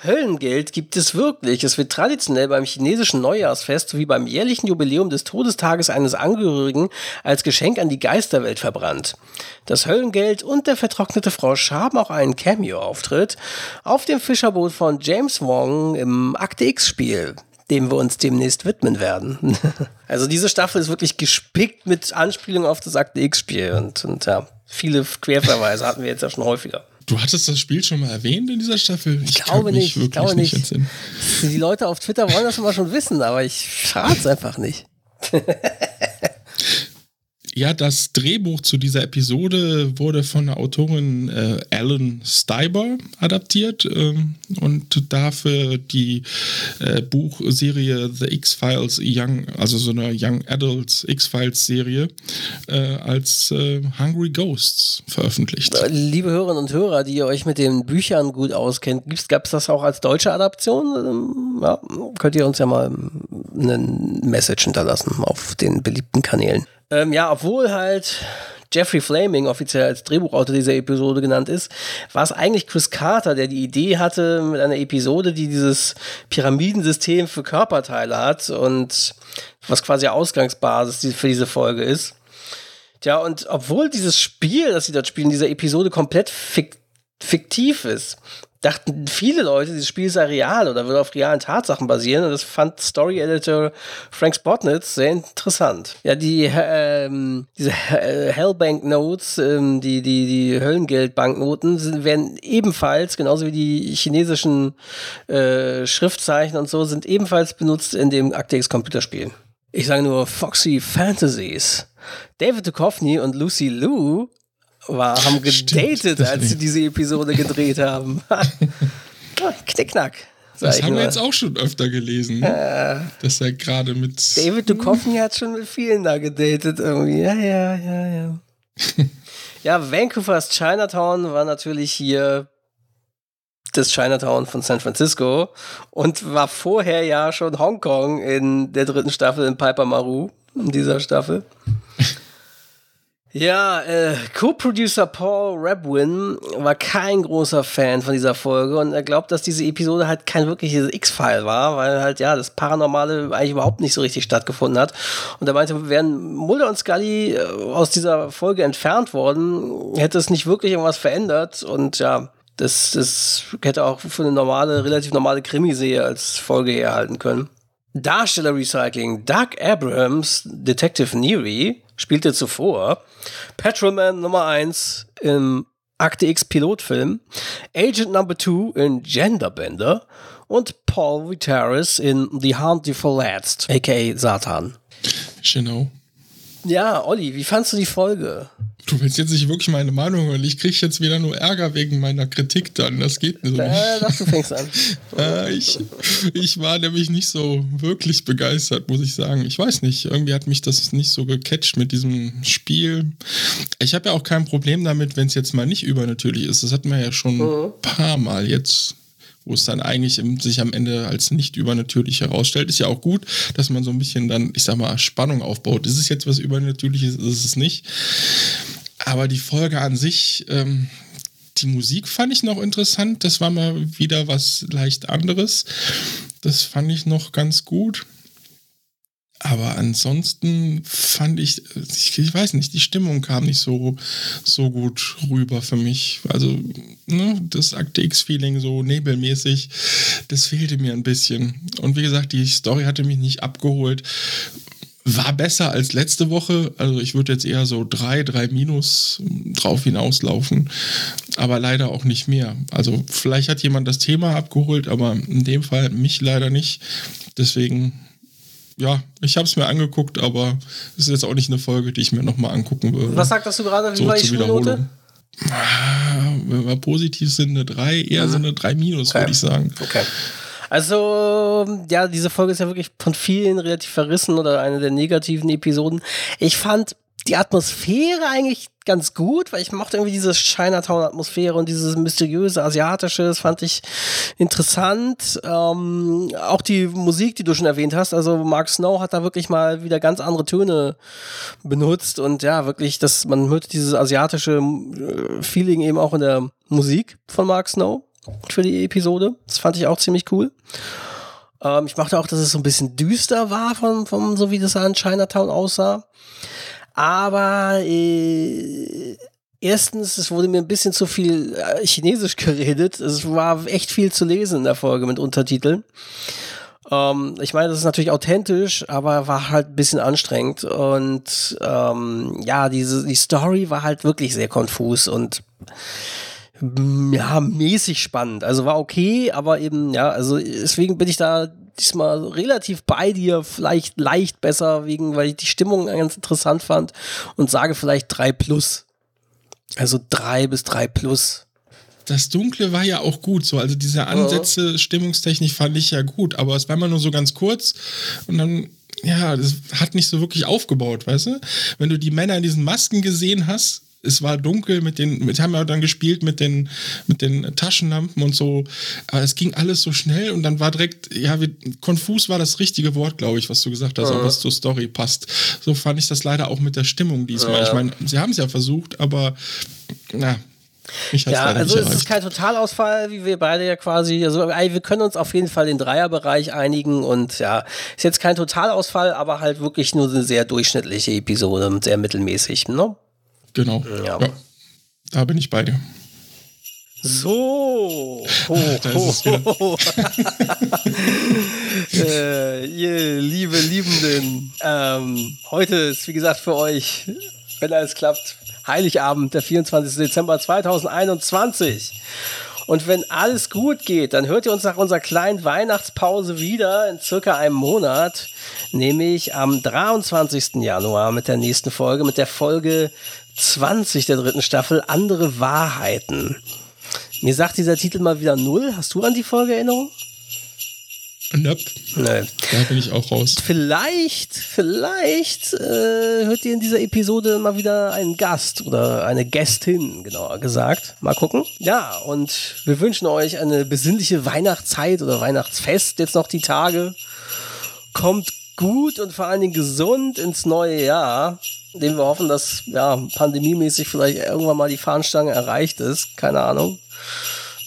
Höllengeld gibt es wirklich. Es wird traditionell beim chinesischen Neujahrsfest sowie beim jährlichen Jubiläum des Todestages eines Angehörigen als Geschenk an die Geisterwelt verbrannt. Das Höllengeld und der vertrocknete Frosch haben auch einen Cameo-Auftritt auf dem Fischerboot von James Wong im Akte X-Spiel dem wir uns demnächst widmen werden. [LAUGHS] also diese Staffel ist wirklich gespickt mit Anspielungen auf das Akte X-Spiel und, und ja, viele Querverweise hatten wir jetzt ja schon häufiger. Du hattest das Spiel schon mal erwähnt in dieser Staffel? Ich, ich glaube nicht. Ich glaube nicht. nicht Die Leute auf Twitter wollen das immer schon wissen, aber ich frage es einfach nicht. [LAUGHS] Ja, das Drehbuch zu dieser Episode wurde von der Autorin äh, Alan Steiber adaptiert ähm, und dafür die äh, Buchserie The X-Files Young, also so eine Young Adults X-Files-Serie, äh, als äh, Hungry Ghosts veröffentlicht. Liebe Hörerinnen und Hörer, die ihr euch mit den Büchern gut auskennt, gab es das auch als deutsche Adaption? Ähm, ja, könnt ihr uns ja mal eine Message hinterlassen auf den beliebten Kanälen. Ähm, ja, obwohl halt Jeffrey Flaming offiziell als Drehbuchautor dieser Episode genannt ist, war es eigentlich Chris Carter, der die Idee hatte mit einer Episode, die dieses Pyramidensystem für Körperteile hat und was quasi Ausgangsbasis für diese Folge ist. Tja, und obwohl dieses Spiel, das sie dort spielen, dieser Episode komplett fiktiv fiktiv ist. Dachten viele Leute, dieses Spiel sei real oder würde auf realen Tatsachen basieren. Und das fand Story-Editor Frank Spotnitz sehr interessant. Ja, die ähm, diese Hellbank-Notes, ähm, die, die, die Höllengeld-Banknoten, sind, werden ebenfalls, genauso wie die chinesischen äh, Schriftzeichen und so, sind ebenfalls benutzt in dem Akte X-Computerspiel. Ich sage nur Foxy Fantasies. David Duchovny und Lucy Liu war, haben gedatet, Stimmt, als sie diese Episode gedreht haben. [LAUGHS] Knickknack. sag Das haben wir jetzt auch schon öfter gelesen, ne? dass er gerade mit. David Duchovny hat schon mit vielen da gedatet irgendwie. Ja, ja, ja, ja. [LAUGHS] ja, Vancouver's Chinatown war natürlich hier das Chinatown von San Francisco und war vorher ja schon Hongkong in der dritten Staffel in Piper Maru, in dieser Staffel. [LAUGHS] Ja, äh, Co-Producer Paul Rabwin war kein großer Fan von dieser Folge und er glaubt, dass diese Episode halt kein wirkliches X-File war, weil halt ja das Paranormale eigentlich überhaupt nicht so richtig stattgefunden hat. Und er meinte, wären Mulder und Scully äh, aus dieser Folge entfernt worden, hätte es nicht wirklich irgendwas verändert und ja, das, das hätte auch für eine normale, relativ normale Krimiserie als Folge herhalten können. Darsteller-Recycling. Doug Abrahams, Detective Neary, spielte zuvor Patrolman Nummer 1 im Akte X Pilotfilm, Agent Number 2 in Genderbender und Paul Vitaris in The Hunt Verletzt, aka Satan. Genau. Ja, Olli, wie fandst du die Folge? Du willst jetzt nicht wirklich meine Meinung hören. Ich krieg jetzt wieder nur Ärger wegen meiner Kritik dann. Das geht so nicht. Äh, dachte, du fängst an. [LAUGHS] Äh, ich, ich war nämlich nicht so wirklich begeistert, muss ich sagen. Ich weiß nicht, irgendwie hat mich das nicht so gecatcht mit diesem Spiel. Ich habe ja auch kein Problem damit, wenn es jetzt mal nicht übernatürlich ist. Das hatten wir ja schon ein paar Mal jetzt, wo es dann eigentlich im, sich am Ende als nicht übernatürlich herausstellt. Ist ja auch gut, dass man so ein bisschen dann, ich sag mal, Spannung aufbaut. Ist es jetzt was Übernatürliches, ist es nicht. Aber die Folge an sich, ähm, die Musik fand ich noch interessant. Das war mal wieder was leicht anderes. Das fand ich noch ganz gut. Aber ansonsten fand ich, ich, ich weiß nicht, die Stimmung kam nicht so, so gut rüber für mich. Also, ne, das Akte X-Feeling so nebelmäßig, das fehlte mir ein bisschen. Und wie gesagt, die Story hatte mich nicht abgeholt. War besser als letzte Woche. Also ich würde jetzt eher so drei, drei Minus drauf hinauslaufen. Aber leider auch nicht mehr. Also vielleicht hat jemand das Thema abgeholt, aber in dem Fall mich leider nicht. Deswegen, ja, ich habe es mir angeguckt, aber es ist jetzt auch nicht eine Folge, die ich mir nochmal angucken würde. Was sagtest du gerade? Wie so war die Schulnote? Wiederholung. Ah, Wenn wir positiv sind, eine 3, eher so eine 3 Minus, Okay. würde ich sagen. Okay. Also, ja, diese Folge ist ja wirklich von vielen relativ verrissen oder eine der negativen Episoden. Ich fand die Atmosphäre eigentlich ganz gut, weil ich mochte irgendwie diese Chinatown-Atmosphäre und dieses mysteriöse Asiatische, das fand ich interessant. Ähm, auch die Musik, die du schon erwähnt hast, also Mark Snow hat da wirklich mal wieder ganz andere Töne benutzt und ja, wirklich, dass man hört dieses asiatische äh, Feeling eben auch in der Musik von Mark Snow für die Episode. Das fand ich auch ziemlich cool. Ähm, ich mochte auch, dass es so ein bisschen düster war, von, von so wie das an Chinatown aussah. Aber äh, erstens, es wurde mir ein bisschen zu viel äh, Chinesisch [LAUGHS] geredet. Es war echt viel zu lesen in der Folge mit Untertiteln. Ähm, ich meine, das ist natürlich authentisch, aber war halt ein bisschen anstrengend. Und ähm, ja, diese, die Story war halt wirklich sehr konfus und ja, mäßig spannend. Also war okay, aber eben, ja, also deswegen bin ich da diesmal relativ bei dir, vielleicht leicht besser, wegen, weil ich die Stimmung ganz interessant fand und sage vielleicht drei plus. Also drei bis drei plus. Das Dunkle war ja auch gut, so. Also diese Ansätze, Stimmungstechnik fand ich ja gut, aber es war immer nur so ganz kurz und dann, ja, das hat nicht so wirklich aufgebaut, weißt du? Wenn du die Männer in diesen Masken gesehen hast, es war dunkel mit den, mit, haben ja dann gespielt mit den, mit den Taschenlampen und so, aber es ging alles so schnell und dann war direkt, ja, wie, konfus war das richtige Wort, glaube ich, was du gesagt hast, auch was zur Story passt. So fand ich das leider auch mit der Stimmung diesmal. Ich meine, sie haben es ja versucht, aber, na, Ja, also es ist kein Totalausfall, wie wir beide ja quasi, also wir können uns auf jeden Fall den Dreierbereich einigen und ja, ist jetzt kein Totalausfall, aber halt wirklich nur eine sehr durchschnittliche Episode und sehr mittelmäßig, ne? Genau. Ja. Ja. Da bin ich bei dir. So, ho, ho, ho. äh, ihr liebe Liebenden, ähm, heute ist wie gesagt für euch, wenn alles klappt, Heiligabend, der 24. Dezember 2021. Und wenn alles gut geht, dann hört ihr uns nach unserer kleinen Weihnachtspause wieder in circa einem Monat, nämlich am 23. Januar mit der nächsten Folge, mit der Folge 20 der dritten Staffel, andere Wahrheiten. Mir sagt dieser Titel mal wieder null. Hast du an die Folge Erinnerung? Nope. Nee. Da bin ich auch raus. Vielleicht, vielleicht äh, hört ihr in dieser Episode mal wieder einen Gast oder eine Gästin, genauer gesagt. Mal gucken. Ja, und wir wünschen euch eine besinnliche Weihnachtszeit oder Weihnachtsfest jetzt noch die Tage. Kommt gut und vor allen Dingen gesund ins neue Jahr, dem wir hoffen, dass ja pandemiemäßig vielleicht irgendwann mal die Fahnenstange erreicht ist. Keine Ahnung.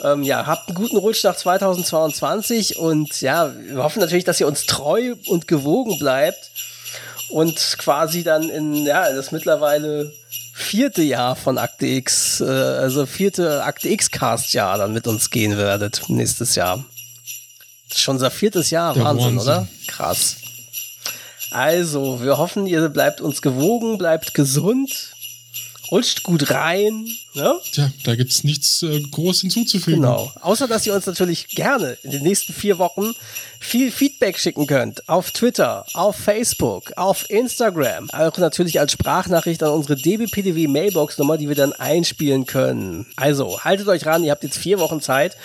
Ähm, ja, habt einen guten Rutsch nach 2022 und ja, wir hoffen natürlich, dass ihr uns treu und gewogen bleibt und quasi dann in ja, das mittlerweile vierte Jahr von Akte X, äh, also vierte Akte X-Cast-Jahr dann mit uns gehen werdet nächstes Jahr. Das ist schon unser viertes Jahr, Wahnsinn, Wahnsinn. oder? Krass. Also, wir hoffen, ihr bleibt uns gewogen, bleibt gesund, rutscht gut rein, ne? Tja, da gibt's nichts äh, groß hinzuzufügen. Genau. Außer, dass ihr uns natürlich gerne in den nächsten vier Wochen viel Feedback schicken könnt. Auf Twitter, auf Facebook, auf Instagram. Auch natürlich als Sprachnachricht an unsere DBPDW Mailbox Nummer, die wir dann einspielen können. Also, haltet euch ran, ihr habt jetzt vier Wochen Zeit.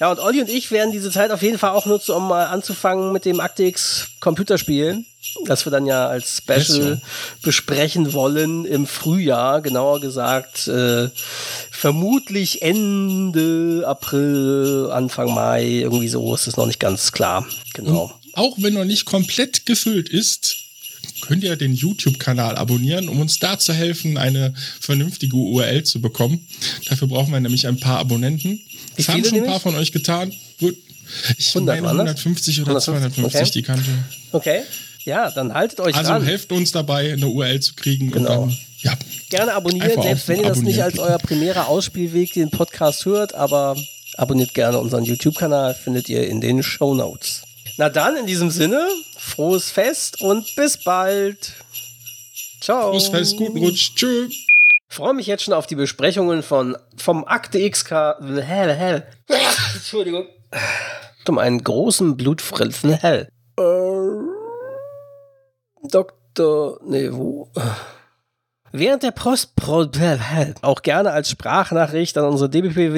Ja, und Olli und ich werden diese Zeit auf jeden Fall auch nutzen, um mal anzufangen mit dem ActX Computerspiel. Das wir dann ja als Special besprechen wollen im Frühjahr, genauer gesagt, äh, vermutlich Ende April, Anfang Mai, irgendwie so ist es noch nicht ganz klar. Genau. Auch wenn noch nicht komplett gefüllt ist, könnt ihr den YouTube-Kanal abonnieren, um uns da zu helfen, eine vernünftige URL zu bekommen. Dafür brauchen wir nämlich ein paar Abonnenten. Das haben schon ein paar von euch getan. Gut. Ich 100 meine waren das? 150 oder 150, 250 okay. die Kante. Okay. Ja, dann haltet euch Also dran. helft uns dabei, eine URL zu kriegen. Genau. Und dann, ja, Gerne abonnieren, Einfach selbst wenn ihr das nicht als euer primärer Ausspielweg den Podcast hört, aber abonniert gerne unseren YouTube-Kanal, findet ihr in den Show Notes. Na dann, in diesem Sinne, frohes Fest und bis bald. Ciao. Prost, Fest, guten Rutsch. Tschö. freue mich jetzt schon auf die Besprechungen von vom Akte XK. Hell, hell. [LAUGHS] Entschuldigung. Um einen großen Blutfritzen hell. Äh, Nee, wo? Während der Post auch gerne als Sprachnachricht an unsere DBP